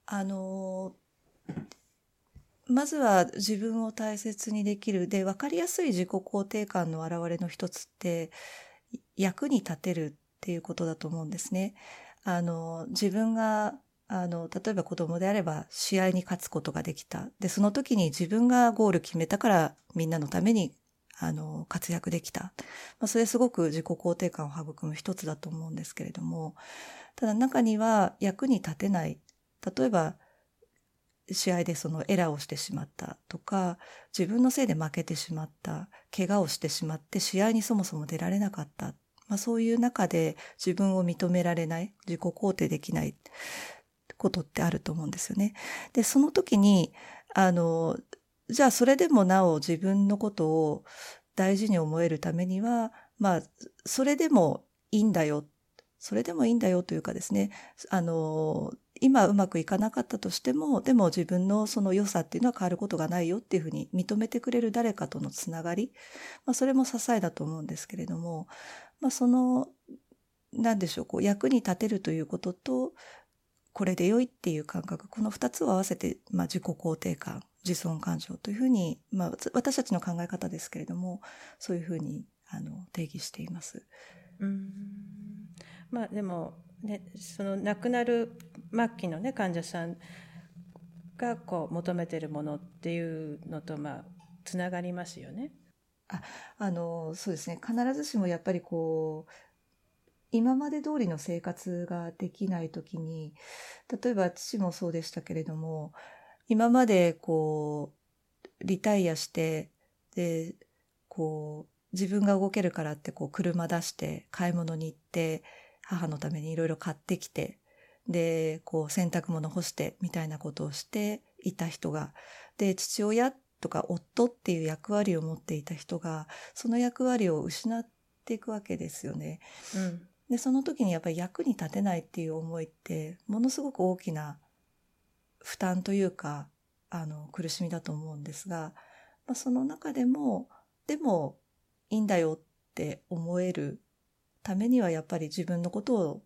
あの、まずは自分を大切にできる。で、分かりやすい自己肯定感の表れの一つって、役に立てるっていうことだと思うんですね。あの、自分があの、例えば子供であれば試合に勝つことができた。で、その時に自分がゴール決めたからみんなのために、あの、活躍できた。まあ、それすごく自己肯定感を育む一つだと思うんですけれども、ただ中には役に立てない。例えば、試合でそのエラーをしてしまったとか、自分のせいで負けてしまった、怪我をしてしまって試合にそもそも出られなかった。まあそういう中で自分を認められない、自己肯定できない。ことってあると思うんですよね。で、その時に、あの、じゃあそれでもなお自分のことを大事に思えるためには、まあ、それでもいいんだよ。それでもいいんだよというかですね、あの、今うまくいかなかったとしても、でも自分のその良さっていうのは変わることがないよっていうふうに認めてくれる誰かとのつながり、まあそれも支えだと思うんですけれども、まあその、なんでしょう、こう役に立てるということと、これで良いっていう感覚、この二つを合わせて、まあ、自己肯定感、自尊感情というふうに、まあ、私たちの考え方ですけれども、そういうふうに、あの、定義しています。うん。まあ、でも、ね、その亡くなる末期のね、患者さんが、こう、求めてるものっていうのと、まあ、つながりますよね。あ、あの、そうですね。必ずしもやっぱりこう、今まで通りの生活ができない時に、例えば父もそうでしたけれども、今までこう、リタイアして、で、こう、自分が動けるからってこう車出して買い物に行って、母のためにいろいろ買ってきて、で、こう洗濯物干してみたいなことをしていた人が、で、父親とか夫っていう役割を持っていた人が、その役割を失っていくわけですよね。うん。で、その時にやっぱり役に立てないっていう思いって、ものすごく大きな負担というか、あの、苦しみだと思うんですが、まあ、その中でも、でもいいんだよって思えるためにはやっぱり自分のことを、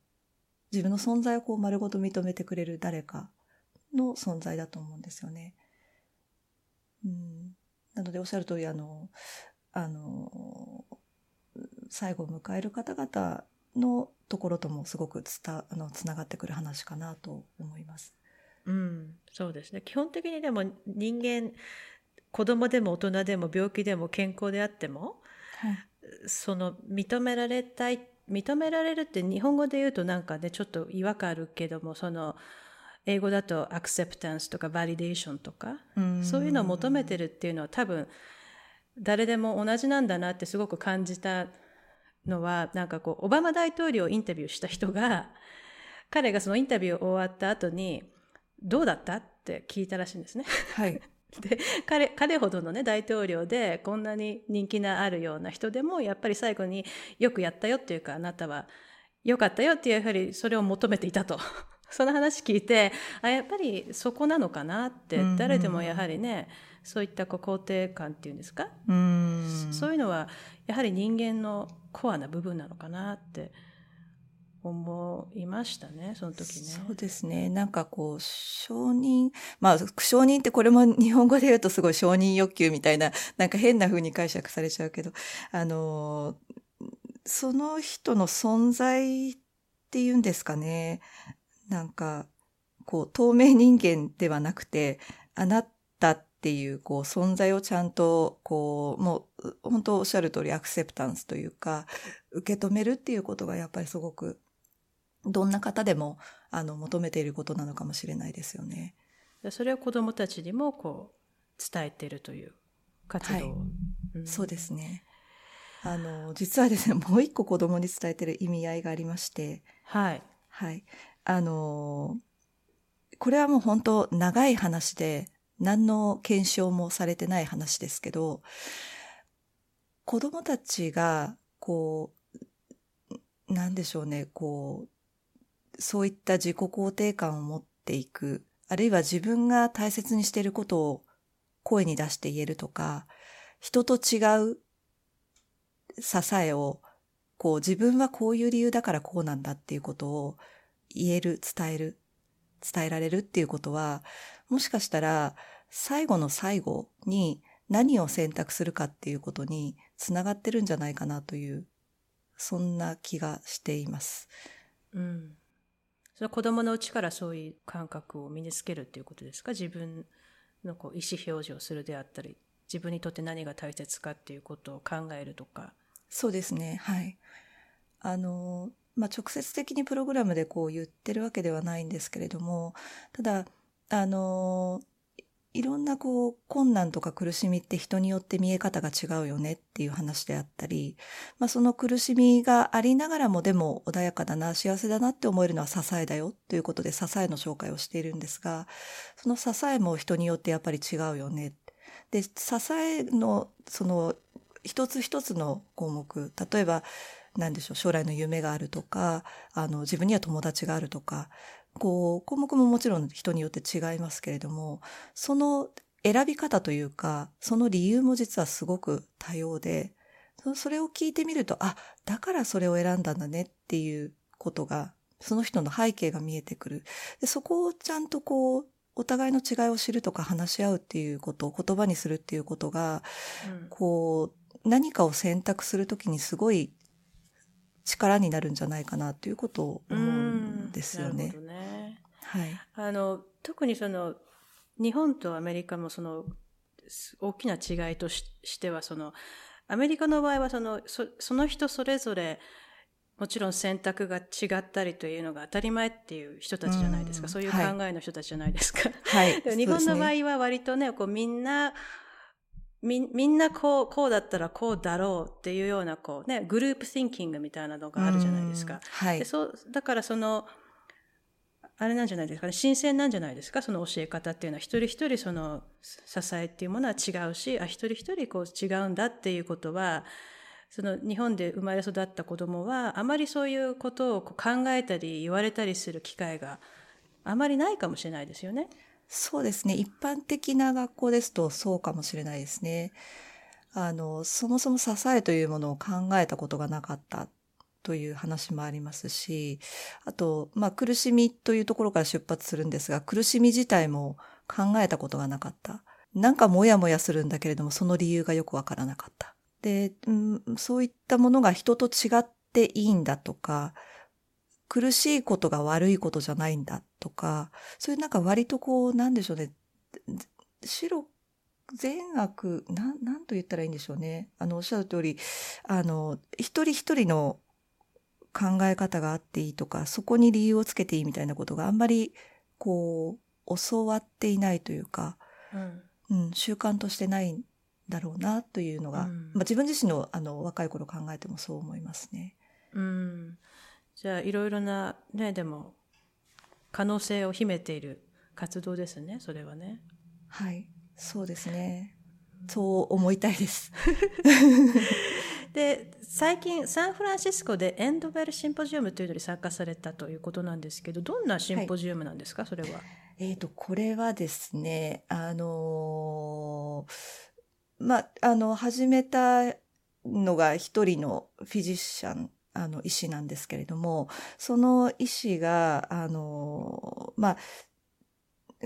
自分の存在をこう丸ごと認めてくれる誰かの存在だと思うんですよね。うん。なのでおっしゃる通り、あの、あの、最後を迎える方々のところともすごくつたあのつながってくる話かなと思います。うん、そうですね。基本的にでも人間、子供でも大人でも病気でも健康であっても、はい、その認められたい、認められるって日本語で言うとなんかね、ちょっと違和感あるけども、その、英語だとアクセプタンスとかバリデーションとか、そういうのを求めてるっていうのは多分、誰でも同じなんだなってすごく感じたのは、なんかこう、オバマ大統領をインタビューした人が、彼がそのインタビュー終わった後に、どうだったって聞いたらしいんですね。はい。で、彼、彼ほどのね、大統領で、こんなに人気のあるような人でも、やっぱり最後によくやったよっていうか、あなたは良かったよっていう、やはりそれを求めていたと。その話聞いて、あ、やっぱりそこなのかなって、誰でもやはりね、そういったこう肯定感っていうんですか？うんそういうのは、やはり人間のコアな部分なのかなって思いましたね、その時ね。そうですね。なんかこう、承認、まあ、承認ってこれも日本語で言うとすごい承認欲求みたいな、なんか変な風に解釈されちゃうけど、あの、その人の存在っていうんですかね。なんか、こう、透明人間ではなくて、あなたっていう、こう、存在をちゃんと、こう、もう、本当おっしゃる通りアクセプタンスというか、受け止めるっていうことがやっぱりすごく、どんな方でも、あの、求めていることなのかもしれないですよね。それを子供たちにも、こう、伝えているという活動、はいうん、そうですね。あの、実はですね、もう一個子供に伝えてる意味合いがありまして、はい。はい。あの、これはもう本当長い話で、何の検証もされてない話ですけど、子供たちが、こう、なんでしょうね、こう、そういった自己肯定感を持っていく、あるいは自分が大切にしていることを声に出して言えるとか、人と違う支えを、こう自分はこういう理由だからこうなんだっていうことを言える、伝える、伝えられるっていうことは、もしかしたら最後の最後に何を選択するかっていうことにつながってるんじゃないかなという、そんな気がしています。うん。それは子供のうちからそういう感覚を身につけるっていうことですか？自分のこう意思表示をするであったり、自分にとって何が大切かっていうことを考えるとか。そうですね。はい。あの、まあ、直接的にプログラムでこう言ってるわけではないんですけれども、ただ、あの、いろんなこう困難とか苦しみって人によって見え方が違うよねっていう話であったり、まあ、その苦しみがありながらもでも穏やかだな、幸せだなって思えるのは支えだよということで支えの紹介をしているんですが、その支えも人によってやっぱり違うよね。で、支えのその一つ一つの項目、例えば何でしょう、将来の夢があるとか、あの、自分には友達があるとか、こう、項目ももちろん人によって違いますけれども、その選び方というか、その理由も実はすごく多様で、そそれを聞いてみると、あ、だからそれを選んだんだねっていうことが、その人の背景が見えてくる。でそこをちゃんとこう、お互いの違いを知るとか話し合うっていうことを言葉にするっていうことが、うんこう、何かを選択するときにすごい力になるんじゃないかなということを思うんですよね。はい。あの、特にその、日本とアメリカもその、す大きな違いとししては、その、アメリカの場合はその、そその人それぞれ、もちろん選択が違ったりというのが当たり前っていう人たちじゃないですか。うんそういう考はいえの人たちじゃないですか。はい。日本の場合は割とね、こうみんな、みみんなこう、こうだったらこうだろうっていうような、こうね、グループ thinking みたいなのがあるじゃないですかうん。はいで。そう、だからその、あれなんじゃないですかね、新鮮なんじゃないですか、その教え方っていうのは、一人一人その支えっていうものは違うし、あ、一人一人こう違うんだっていうことは、その日本で生まれ育った子供は、あまりそういうことをこう考えたり言われたりする機会があまりないかもしれないですよね。そうですね。一般的な学校ですとそうかもしれないですね。あの、そもそも支えというものを考えたことがなかったという話もありますし、あと、まあ苦しみというところから出発するんですが、苦しみ自体も考えたことがなかった。なんかモヤモヤするんだけれども、その理由がよくわからなかった。で、うん、そういったものが人と違っていいんだとか、苦しいことが悪いことじゃないんだとか、そういうなんか割とこう、なんでしょうね、白、善悪、なん、なんと言ったらいいんでしょうね。あの、おっしゃる通り、あの、一人一人の考え方があっていいとか、そこに理由をつけていいみたいなことがあんまり、こう、教わっていないというか、うん。うん、習慣としてないんだろうなというのが、うんまあ、自分自身のあの若い頃考えてもそう思いますね。うん。じゃあ、いろいろな、ね、でも、可能性を秘めている活動ですね、それはね。はい、そうですね。そう思いたいです。で、最近、サンフランシスコでエンドベルシンポジウムというのに参加されたということなんですけど、どんなシンポジウムなんですか、それは。えっ、と、これはですね、あのーまあ、あの、始めたのが一人のフィジシャン、あの、医師なんですけれども、その医師が、あのーまあ、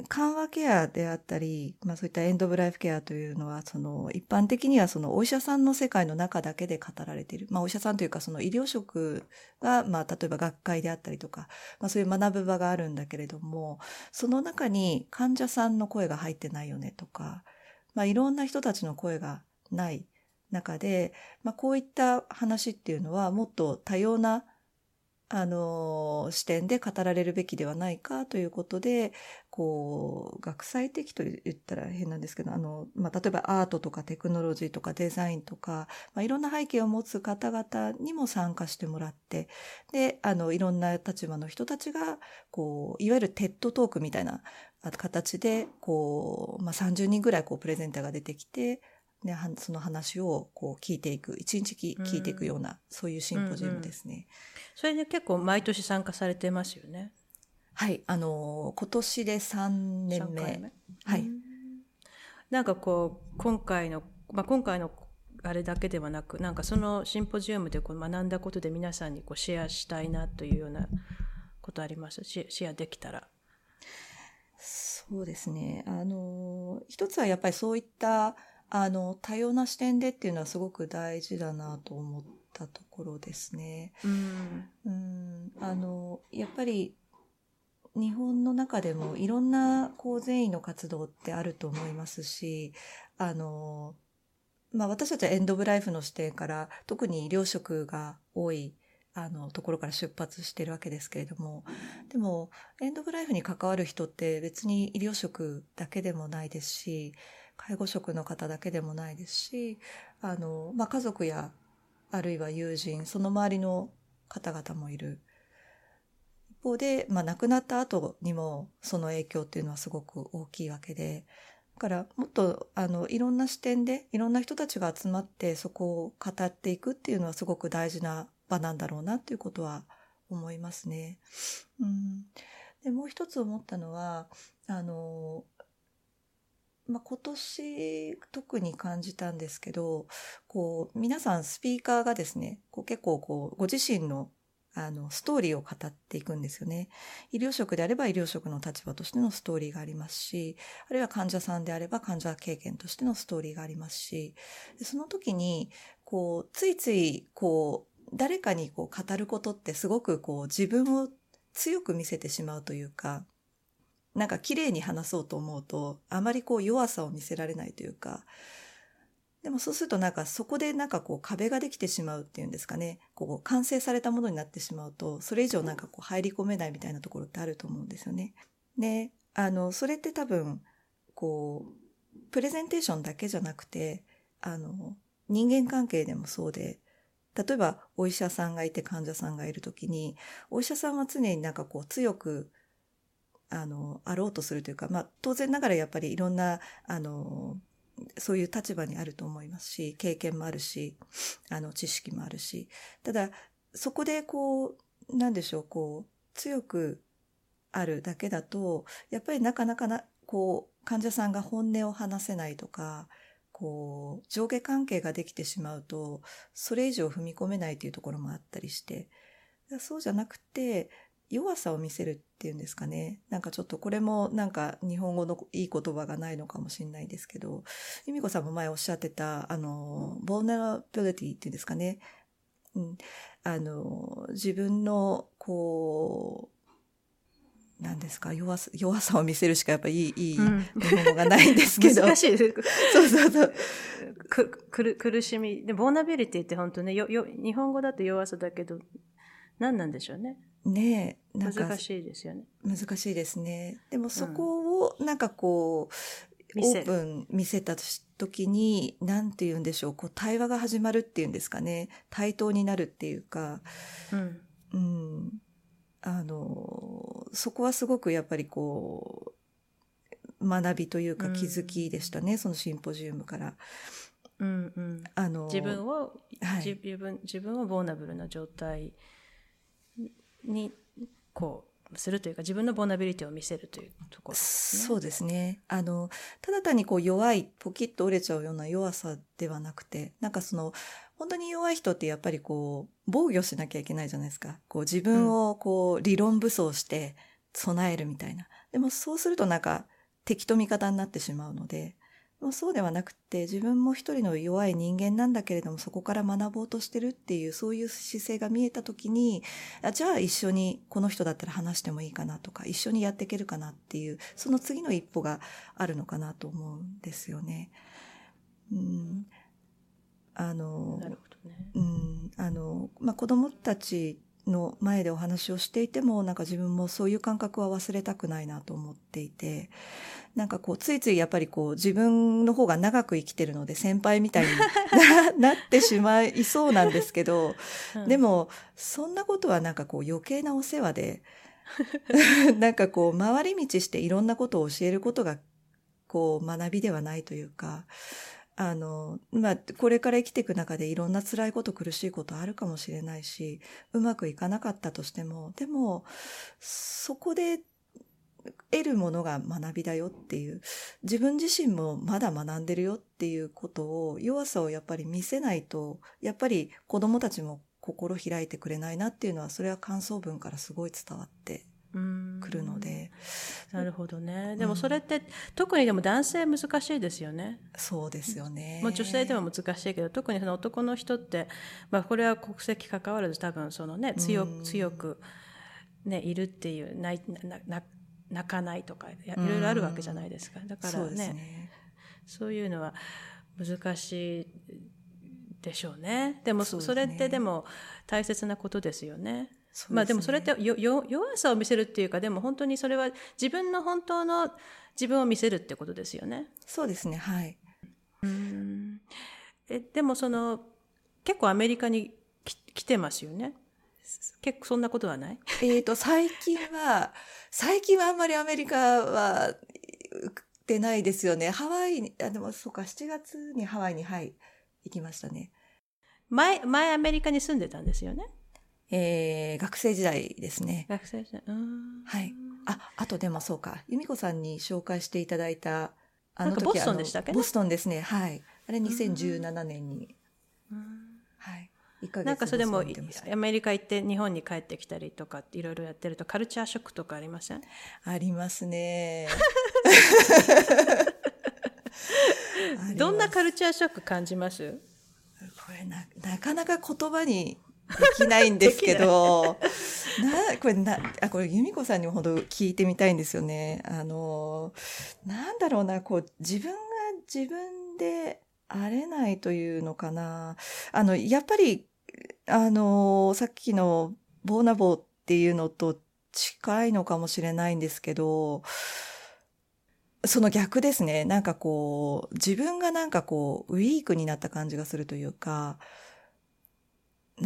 緩和ケアであったり、まあそういったエンドオブライフケアというのは、その一般的にはそのお医者さんの世界の中だけで語られている。まあお医者さんというかその医療職が、まあ例えば学会であったりとか、まあそういう学ぶ場があるんだけれども、その中に患者さんの声が入ってないよねとか、まあいろんな人たちの声がない中で、まあこういった話っていうのはもっと多様なあの、視点で語られるべきではないかということで、こう、学際的と言ったら変なんですけど、あの、まあ、例えばアートとかテクノロジーとかデザインとか、まあ、いろんな背景を持つ方々にも参加してもらって、で、あの、いろんな立場の人たちが、こう、いわゆるテッドトークみたいな形で、こう、まあ、30人ぐらいこう、プレゼンターが出てきて、ね、その話をこう聞いていく、一日聞いていくような、うん、そういうシンポジウムですね。うんうん、それで結構毎年参加されてますよね。はい、あの、今年で3年目。目？はい。なんかこう、今回の、まあ、今回のあれだけではなく、なんかそのシンポジウムでこう学んだことで皆さんにこうシェアしたいなというようなことあります？シェアできたら。そうですね。あの、一つはやっぱりそういったあの、多様な視点でっていうのはすごく大事だなと思ったところですね。うん、あの、やっぱり日本の中でもいろんなこう善意の活動ってあると思いますし、あの、まあ私たちはエンドオブライフの視点から特に医療職が多いあのところから出発してるわけですけれどもでもエンドオブライフに関わる人って別に医療職だけでもないですし介護職の方だけでもないですし、あの、まあ、家族や、あるいは友人、その周りの方々もいる。一方で、まあ、亡くなった後にも、その影響っていうのはすごく大きいわけで、だから、もっと、あの、いろんな視点で、いろんな人たちが集まって、そこを語っていくっていうのはすごく大事な場なんだろうなっていうことは思いますね。うん。で、もう一つ思ったのは、あの、まあ、今年特に感じたんですけど、こう、皆さんスピーカーがですね、こう結構こう、ご自身のあの、ストーリーを語っていくんですよね。医療職であれば医療職の立場としてのストーリーがありますし、あるいは患者さんであれば患者経験としてのストーリーがありますし、その時に、こう、ついつい、こう、誰かにこう語ることってすごくこう自分を強く見せてしまうというか、なんか綺麗に話そうと思うと、あまりこう弱さを見せられないというか、でもそうするとなんかそこでなんかこう壁ができてしまうっていうんですかね。こう完成されたものになってしまうと、それ以上なんかこう入り込めないみたいなところってあると思うんですよね。で、あの、それって多分、こう、プレゼンテーションだけじゃなくて、あの、人間関係でもそうで、例えばお医者さんがいて患者さんがいるときに、お医者さんは常になんかこう強くあの、あろうとするというか、まあ、当然ながらやっぱりいろんな、あの、そういう立場にあると思いますし、経験もあるし、あの、知識もあるし、ただ、そこでこう、なんでしょう、こう、強くあるだけだと、やっぱりなかなかな、こう、患者さんが本音を話せないとか、こう、上下関係ができてしまうと、それ以上踏み込めないというところもあったりして、そうじゃなくて、弱さを見せるっていうんですかね。なんかちょっとこれもなんか日本語のいい言葉がないのかもしれないですけど、由美子さんも前おっしゃってた、あの、ボーナラビリティっていうんですかね。うん。あの、自分の、こう、なんですか弱さ、弱さを見せるしかやっぱいい、いい日本語がないんですけど。難しいです。そうそうそう。く、くる、苦しみ。で、ボーナビリティって本当ね、よ、よ、日本語だと弱さだけど、何なんでしょうね。ねえ、なんか。難しいですよね。難しいですね。でもそこを、なんかこう、うん、オープン見せた時に、なんて言うんでしょう、こう、対話が始まるっていうんですかね。対等になるっていうか、うん。うん。あの、そこはすごくやっぱりこう、学びというか気づきでしたね、うん、そのシンポジウムから。うんうん、あの自分を、はい、自分自分をボーナブルな状態にこうするというか自分のボーナビリティを見せるというところ、ね、そうですね。あの、ただ単にこう弱い、ポキッと折れちゃうような弱さではなくて、なんかその、本当に弱い人ってやっぱりこう、防御しなきゃいけないじゃないですか。こう自分をこう、理論武装して備えるみたいな。でもそうするとなんか敵と味方になってしまうので、そうではなくて自分も一人の弱い人間なんだけれどもそこから学ぼうとしてるっていうそういう姿勢が見えた時にあじゃあ一緒にこの人だったら話してもいいかなとか一緒にやっていけるかなっていうその次の一歩があるのかなと思うんですよね。うん、あの、なるほどね。うん、あの、まあ、子供たちの前でお話をしていても、なんか自分もそういう感覚は忘れたくないなと思っていて、なんかこう、ついついやっぱりこう、自分の方が長く生きてるので、先輩みたいに なってしまいそうなんですけど、うん。でも、そんなことはなんかこう、余計なお世話で、なんかこう、回り道していろんなことを教えることが、こう、学びではないというか、あの、まあ、これから生きていく中でいろんな辛いこと、苦しいことあるかもしれないし、うまくいかなかったとしても、でも、そこで得るものが学びだよっていう、自分自身もまだ学んでるよっていうことを、弱さをやっぱり見せないと、やっぱり子供たちも心開いてくれないなっていうのは、それは感想文からすごい伝わってくるので、なるほどね。でもそれって、特にでも男性難しいですよね。そうですよね。まあ、女性でも難しいけど特にその男の人って、まあ、これは国籍関わらず多分その、ね、強うん強く、ね、いるっていう泣いなな泣かないとかいろいろあるわけじゃないですかだからねね。そういうのは難しいでしょうねでもそれってでも大切なことですよね。そうまあでもそれっねて弱さを見せるっていうかでも本当にそれは自分の本当の自分を見せるってことですよね。そうですね、はい。うんえでもその結構アメリカにき来てますよね結構そんなことはない？えっ、と、最近は、最近はあんまりアメリカは行ってないですよね。ハワイに、あ、でもそうか、7月にハワイに、はい、行きましたね。前前アメリカに住んでたんですよねえー、学生時代ですね。学生時代。うんはい。あ、あとでもそうか、由美子さんに紹介していただいた、あなんかボストンでしたっけボストンですね、はい。あれ2017年に、うんはい。1ヶ月なんかそれでもアメリカ行って日本に帰ってきたりとかいろいろやってるとカルチャーショックとかありません？ありますね。どんなカルルチャーショック感じます？これな、なかなか言葉にできないんですけど、な、これな、あ、これ由美子さんにもほど聞いてみたいんですよね。あの、なんだろうな、こう、自分が自分であれないというのかな。あの、やっぱり、あの、さっきのボーナボーっていうのと近いのかもしれないんですけど、その逆ですね。なんかこう、自分がなんかこう、ウィークになった感じがするというか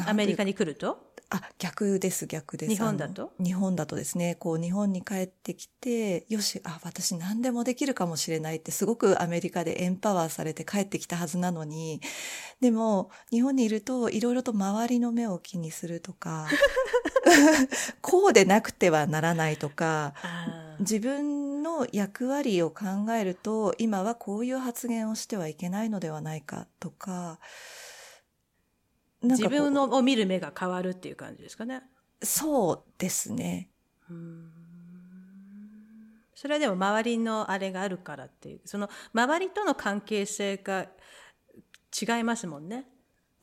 アメリカに来ると？あ、逆です、逆です。日本だと？日本だとですね、こう、日本に帰ってきて、よし、あ、私何でもできるかもしれないって、すごくアメリカでエンパワーされて帰ってきたはずなのに、でも、日本にいると、いろいろと周りの目を気にするとか、こうでなくてはならないとか、自分の役割を考えると、今はこういう発言をしてはいけないのではないかとか、自分のを見る目が変わるっていう感じですかねそうですね。うんそれはでも周りのあれがあるからっていうその周りとの関係性が違いますもんね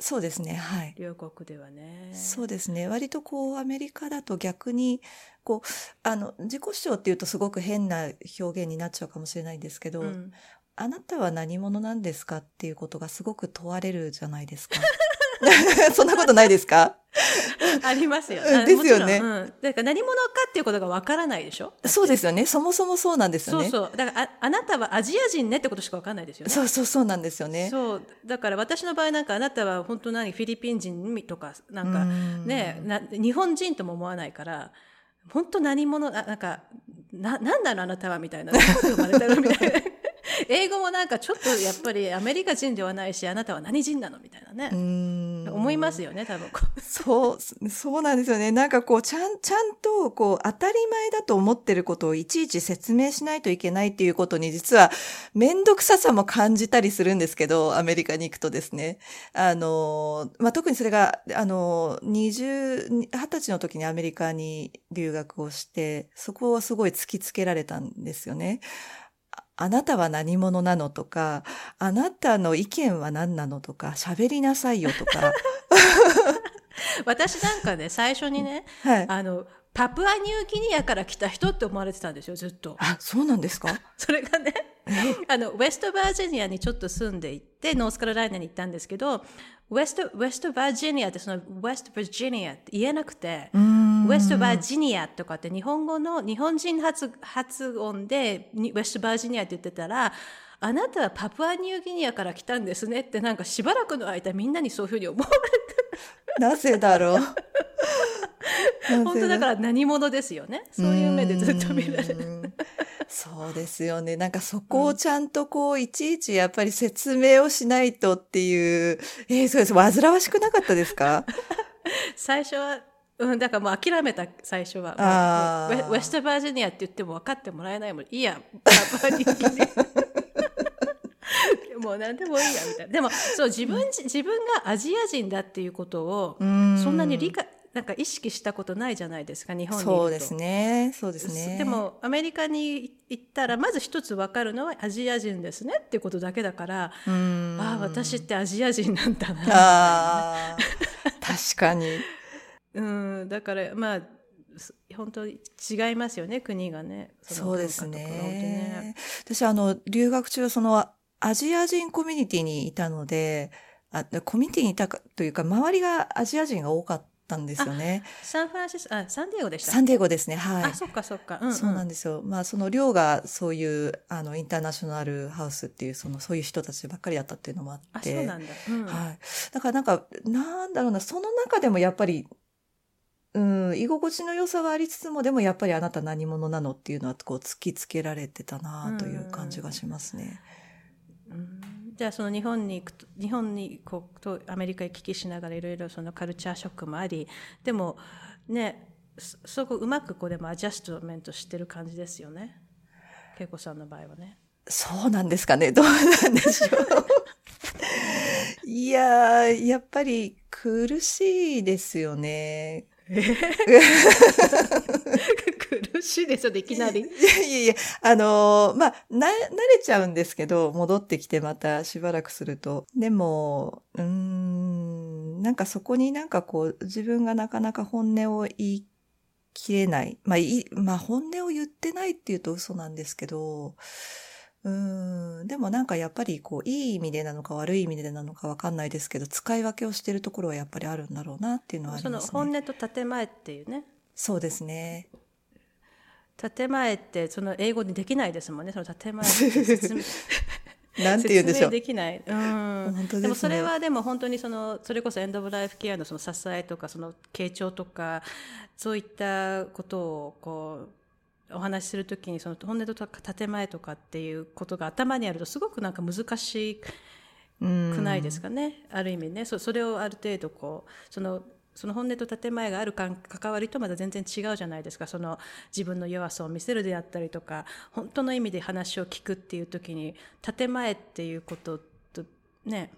そうですね。はい。両国ではねそうですね。割とこう、アメリカだと逆に、こう、あの、自己主張っていうとすごく変な表現になっちゃうかもしれないんですけど、うんあなたは何者なんですかっていうことがすごく問われるじゃないですか。そんなことないですか？ありますよ。ですよねうん。だから何者かっていうことがわからないでしょ？そうですよね。そもそもそうなんですよね。そうそう。だからあ、あなたはアジア人ねってことしかわかんないですよね。そうそうそうなんですよね。そう。だから私の場合なんかあなたは本当何フィリピン人とか、なんかうんね、な日本人とも思わないから、本当何者、あなんか、な、なんなのあなたはみたいな。生まれたの？みたいな。英語もなんかちょっとやっぱりアメリカ人ではないし、あなたは何人なのみたいなね。うん思いますよね、多分。そう、そうなんですよね。なんかこう、ちゃん、ちゃんと、こう、当たり前だと思ってることをいちいち説明しないといけないっていうことに、実は、めんどくささも感じたりするんですけど、アメリカに行くとですね。あの、まあ、特にそれが、あの、二十、二十歳の時にアメリカに留学をして、そこをすごい突きつけられたんですよね。ああなたは何者なの？とか、あなたの意見は何なの？とか、喋りなさいよとか。私なんかね、最初にね、はい。あの、パプアニューギニアから来た人って思われてたんですよずっと。あそうなんですか？それがねあのウェストバージニアにちょっと住んでいてノースカロライナに行ったんですけどウェストウェストバージニアってそのウェストバージニアって言えなくてウェストバージニアとかって日本語の日本人発発音でにウェストバージニアって言ってたらあなたはパプアニューギニアから来たんですねってなんかしばらくの間みんなにそういうふうに思われてなぜだろう 本当だから何者ですよねそういう目でずっと見られる。る。そうですよね。なんかそこをちゃんとこう、いちいちやっぱり説明をしないとっていう、えー、そうです。煩わしくなかったですか？最初は、うん、だからもう諦めた最初は。あーもうウェストバージニアって言っても分かってもらえないもん。いいや、パパに。もう何でもいいやみたいな。でもそう自分自分がアジア人だっていうことをそんなに理解なんか意識したことないじゃないですか日本にいると。そうですね。そうですね。で、もアメリカに行ったらまず一つ分かるのはアジア人ですねっていうことだけだからうん。ああ私ってアジア人なんだな 確かに。うん、だからまあす本当に違いますよね国がねのそうです文化とかね。私、あの、留学中、その、アジア人コミュニティにいたので、あコミュニティにいたかというか、周りがアジア人が多かったんですよね。サンフランシスコあサンディエゴでしたサンディエゴですね、はいあ。そっかそっか、うんうん、そうなんですよ。まあ、その寮がそういう、あの、インターナショナルハウスっていう、その、そういう人たちばっかりだったっていうのもああって。そうなんだ、うんはい。だからなんか、なんだろうな、その中でもやっぱり、うん、居心地の良さはありつつも、でもやっぱりあなた何者なのっていうのは、こう、突きつけられてたなという感じがしますね。うんじゃあその日本に行くと日本にこうとアメリカ行き来しながらいろいろそのカルチャーショックもありでもねそそこうまくこうでもアジャストメントしてる感じですよね？恵子さんの場合はねそうなんですかね？どうなんでしょう？いやー、やっぱり苦しいですよね。苦しいですよねいきなりいやいやいや、あのーまあ、な、慣れちゃうんですけど、戻ってきてまたしばらくすると。でも、うーん、なんかそこになんかこう、自分がなかなか本音を言い切れない。まあ、いい、まあ、本音を言ってないっていうと嘘なんですけど、うーん、でもなんかやっぱりこう、いい意味でなのか悪い意味でなのかわかんないですけど、使い分けをしてるところはやっぱりあるんだろうなっていうのはありそのますね。本音と建前っていうねそうですね。建前ってその英語にできないですもんね。その建前 なんて言うんでしょう。できない、うん。本当ですね。でもそれはでも本当にそのそれこそエンド・オブ・ライフ・ケアのその支えとかその傾聴とかそういったことをこうお話しするときにその本音とか建前とかっていうことが頭にあるとすごくなんか難しくうんないですかね、ある意味ね。そそれをある程度こうそのその本音と建前がある関関わりとまた全然違うじゃないですかその自分の弱さを見せるであったりとか本当の意味で話を聞くっていう時に建前っていうこととね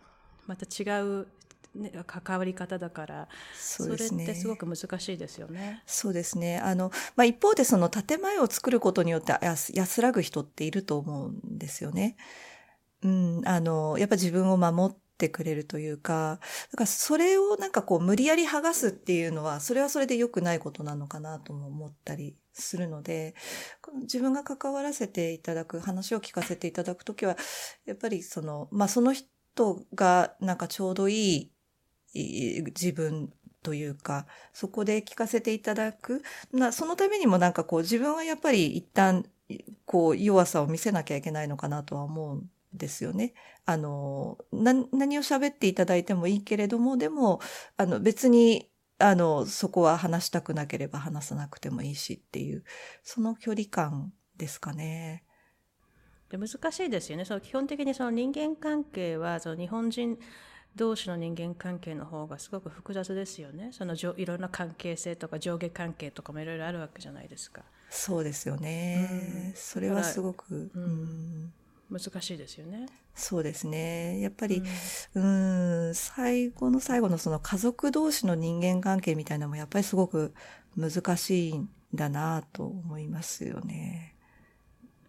また違う、ね、関わり方だからそねれってすごく難しいですよね。そうですね。あの、まあ、一方でその建前を作ることによって安安らぐ人っていると思うんですよね。うん、あの、やっぱ自分を守ってくれるというか、だからそれをなんかこう無理やり剥がすっていうのは、それはそれで良くないことなのかなとも思ったりするので、自分が関わらせていただく、話を聞かせていただくときは、やっぱりその、まあ、その人がなんかちょうどいい自分というか、そこで聞かせていただく。なそのためにもなんかこう自分はやっぱり一旦こう弱さを見せなきゃいけないのかなとは思うんですよね。あの、な何を喋っていただいてもいいけれども、でも、あの別に、あの、そこは話したくなければ話さなくてもいいしっていう、その距離感ですかね。で難しいですよねその基本的にその人間関係はその日本人同士の人間関係の方がすごく複雑ですよねそのじょいろんな関係性とか上下関係とかもいろいろあるわけじゃないですかそうですよね。うんそれはすごく、うんうん難しいですよね。そうですね。やっぱり、うんん、最後の最後のその家族同士の人間関係みたいなのもやっぱりすごく難しいんだなと思いますよね。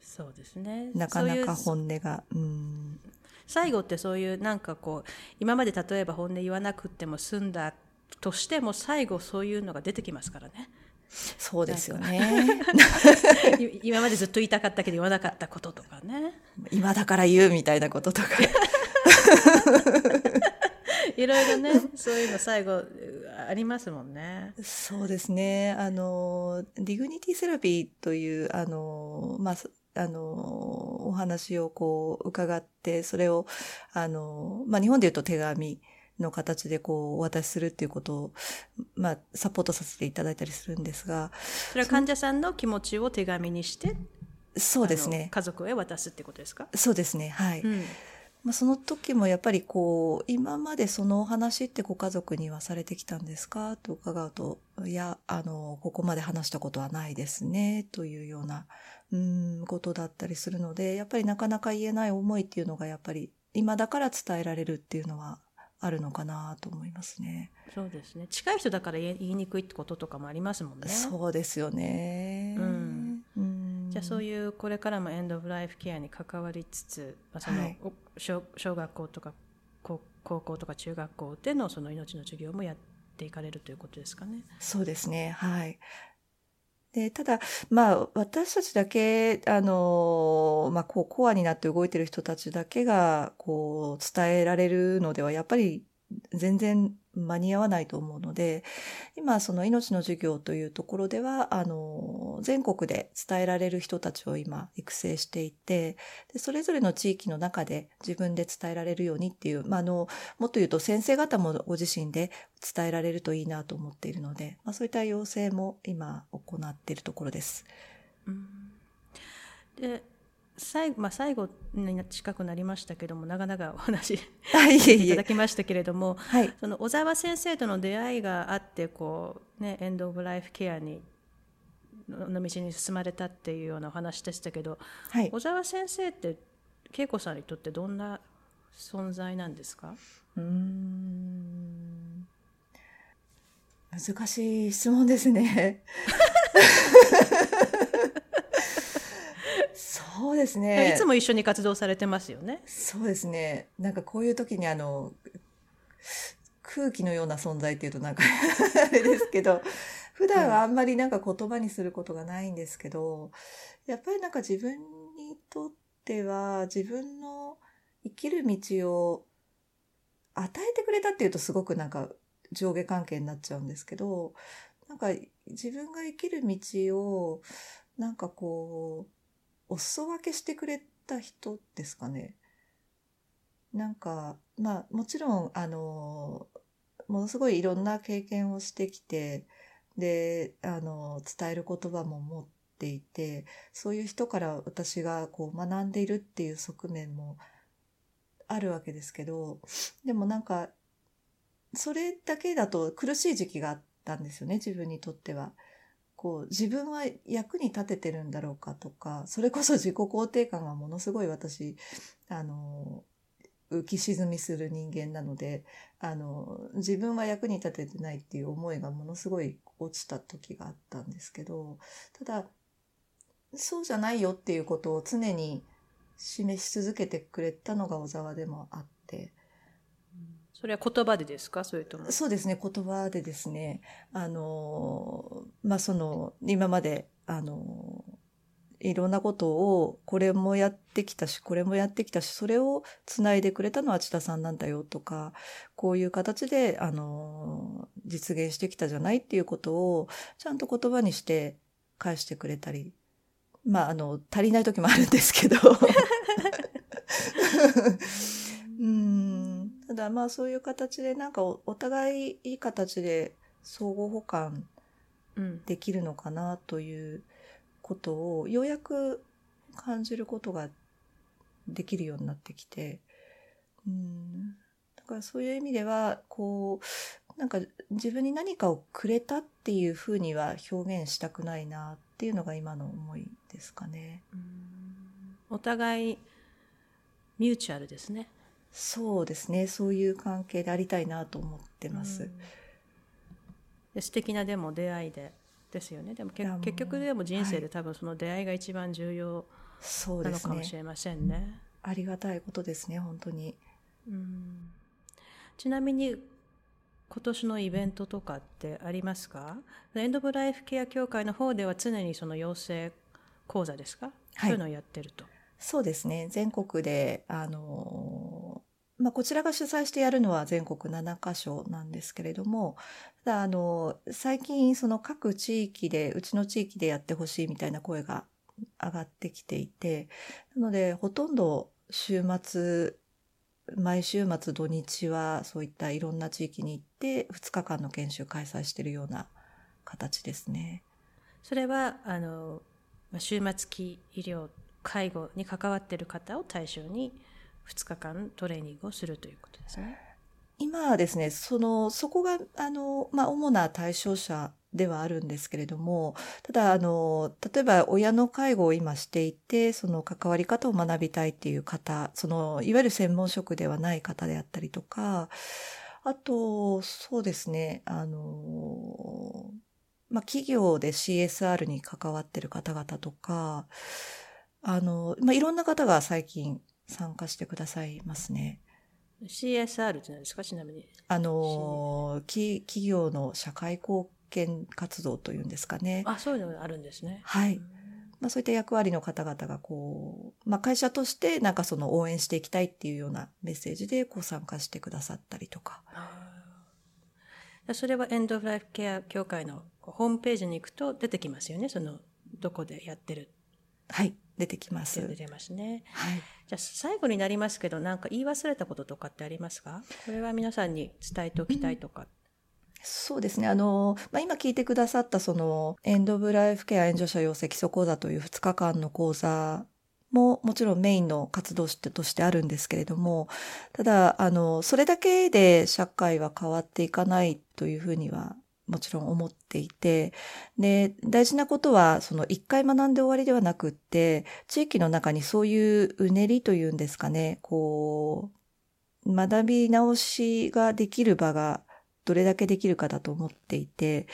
そうですねなかなか本音が。うん、最後ってそういうなんかこう今まで例えば本音言わなくても済んだとしても最後そういうのが出てきますからねそうですよね。今までずっと言いたかったけど言わなかったこととかね。今だから言うみたいなこととか。いろいろね、そういうの最後ありますもんね。そうですね。あの、ディグニティセラピーという、あの、まあ、あの、お話をこう伺って、それを、あの、まあ、日本で言うと手紙の形でこうお渡しするっていうことを、まあ、サポートさせていただいたりするんですが。それは患者さんの気持ちを手紙にして、そうですね。家族へ渡すってことですか？そうですね。はい。うんまあ、その時もやっぱりこう、今までそのお話ってご家族にはされてきたんですか？と伺うと、いや、あの、ここまで話したことはないですね、というような、うん、ことだったりするので、やっぱりなかなか言えない思いっていうのがやっぱり今だから伝えられるっていうのはあるのかなと思いますね。そうですね。近い人だから言いにくいってこととかもありますもんね。そうですよね。うん。うんじゃあそういうこれからもエンド・オブ・ライフケアに関わりつつ、まあ、その、はい、小小学校とか高校とか中学校でのその命の授業もやっていかれるということですかね。そうですね。はい。で、ただ、まあ、私たちだけ、あの、まあ、こう、コアになって動いてる人たちだけが、こう、伝えられるのでは、やっぱり、全然間に合わないと思うので、今その命の授業というところでは、あの、全国で伝えられる人たちを今育成していて、でそれぞれの地域の中で自分で伝えられるようにっていう、まあ、あの、もっと言うと先生方もご自身で伝えられるといいなと思っているので、まあ、そういった要請も今行っているところです。うん、で最後,、まあ、最後に近くなりましたけどもなかなかお話いただきましたけれども、はい、その小沢先生との出会いがあってこう、ね、エンド・オブ・ライフ・ケアにの道に進まれたっていうようなお話でしたけど、はい、小沢先生って恵子さんにとってどんな存在なんですか？うん。難しい質問ですね。そうですね。いつも一緒に活動されてますよね。そうですね。なんかこういう時にあの、空気のような存在っていうとなんか あれですけど、普段はあんまりなんか言葉にすることがないんですけど、やっぱりなんか自分にとっては自分の生きる道を与えてくれたっていうとすごくなんか上下関係になっちゃうんですけど、なんか自分が生きる道をなんかこうお裾分けしてくれた人ですかね。なんか、まあもちろん、あの、ものすごいいろんな経験をしてきて、で、あの、伝える言葉も持っていて、そういう人から私がこう学んでいるっていう側面もあるわけですけど、でもなんか、それだけだと苦しい時期があったんですよね、自分にとっては。こう自分は役に立ててるんだろうかとか、それこそ自己肯定感がものすごい私、あの、浮き沈みする人間なので、あの、自分は役に立ててないっていう思いがものすごい落ちた時があったんですけど、ただ、そうじゃないよっていうことを常に示し続けてくれたのが小沢でもあって、それは言葉でですか？それとも。そうですね、言葉でですね。あの、まあ、その、今まで、あの、いろんなことを、これもやってきたし、これもやってきたし、それを繋いでくれたのは千田さんなんだよとか、こういう形で、あの、実現してきたじゃないっていうことを、ちゃんと言葉にして返してくれたり、まあ、あの、足りない時もあるんですけど。うんただまあそういう形でなんかお互いいい形で相互補完できるのかなということをようやく感じることができるようになってきて、うん、だからそういう意味ではこうなんか自分に何かをくれたっていうふうには表現したくないなっていうのが今の思いですかね。お互いミューチュアルですね。そうですねそういう関係でありたいなと思ってます。で素敵なでも出会いでですよねでも結局でも人生で多分その出会いが一番重要なのかもしれませんね。ねありがたいことですね本当に。うんちなみに今年のイベントとかってありますか？エンド・オブ・ライフケア協会の方では常にその養成講座ですか、はい、そういうのをやってると。そうですね。全国で、あのまあ、こちらが主催してやるのは全国7カ所なんですけれども、ただ、あの、最近、その各地域で、うちの地域でやってほしいみたいな声が上がってきていて、なので、ほとんど週末、毎週末土日はそういったいろんな地域に行って2日間の研修開催しているような形ですね。それは、あの、終末期医療、介護に関わっている方を対象に2日間トレーニングをするということですね。今はですね、その、そこが、あの、まあ、主な対象者ではあるんですけれども、ただ、あの、例えば親の介護を今していて、その関わり方を学びたいっていう方、その、いわゆる専門職ではない方であったりとか、あと、そうですね、あの、まあ、企業で CSR に関わってる方々とか、あの、まあ、いろんな方が最近参加してくださいますね。CSR って何ですか？ちなみに。あの、企業の社会貢献活動というんですかね。あ、そういうのがあるんですね。はい。まあ、そういった役割の方々がこう、まあ、会社としてなんかその応援していきたいっていうようなメッセージでこう参加してくださったりとか。それはエンド・オブ・ライフ・ケア協会のホームページに行くと出てきますよね？その、どこでやってる。はい。出てきます。出てますね。はい。じゃあ最後になりますけど、なんか言い忘れたこととかってありますか？これは皆さんに伝えておきたいとか。うん、そうですね。あの、まあ、今聞いてくださったその、エンド・オブ・ライフ・ケア援助者養成基礎講座という2日間の講座ももちろんメインの活動としてあるんですけれども、ただ、あの、それだけで社会は変わっていかないというふうにはもちろん思っていて、で、大事なことは、その一回学んで終わりではなくって、地域の中にそういううねりというんですかね、こう、学び直しができる場がどれだけできるかだと思っていて、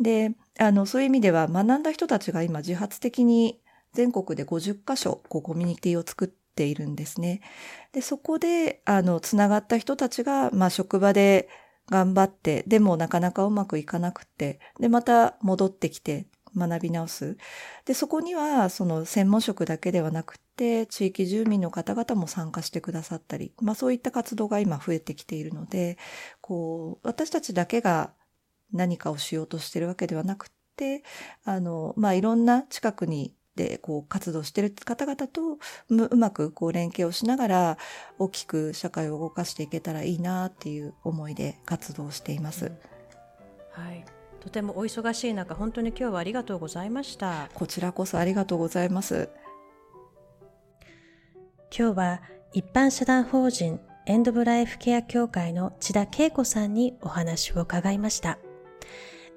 で、あの、そういう意味では学んだ人たちが今自発的に全国で50カ所、こう、コミュニティを作っているんですね。で、そこで、あの、つながった人たちが、まあ、職場で頑張って、でもなかなかうまくいかなくて、で、また戻ってきて学び直す。で、そこには、その専門職だけではなくて、地域住民の方々も参加してくださったり、まあそういった活動が今増えてきているので、こう、私たちだけが何かをしようとしてるわけではなくて、あの、まあいろんな近くにでこう活動している方々とうまくこう連携をしながら大きく社会を動かしていけたらいいなっていう思いで活動しています。はい。とてもお忙しい中、本当に今日はありがとうございました。こちらこそありがとうございます。今日は一般社団法人エンドブライフケア協会の千田恵子さんにお話を伺いました。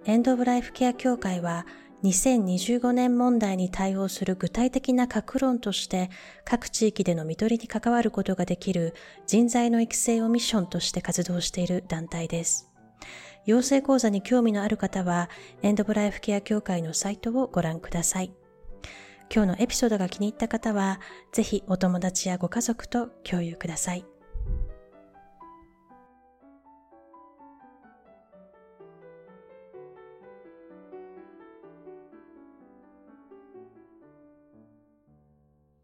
エンドブライフケア協会は2025年問題に対応する具体的な各論として各地域での見取りに関わることができる人材の育成をミッションとして活動している団体です。養成講座に興味のある方はエンドブライフケア協会のサイトをご覧ください。今日のエピソードが気に入った方はぜひお友達やご家族と共有ください。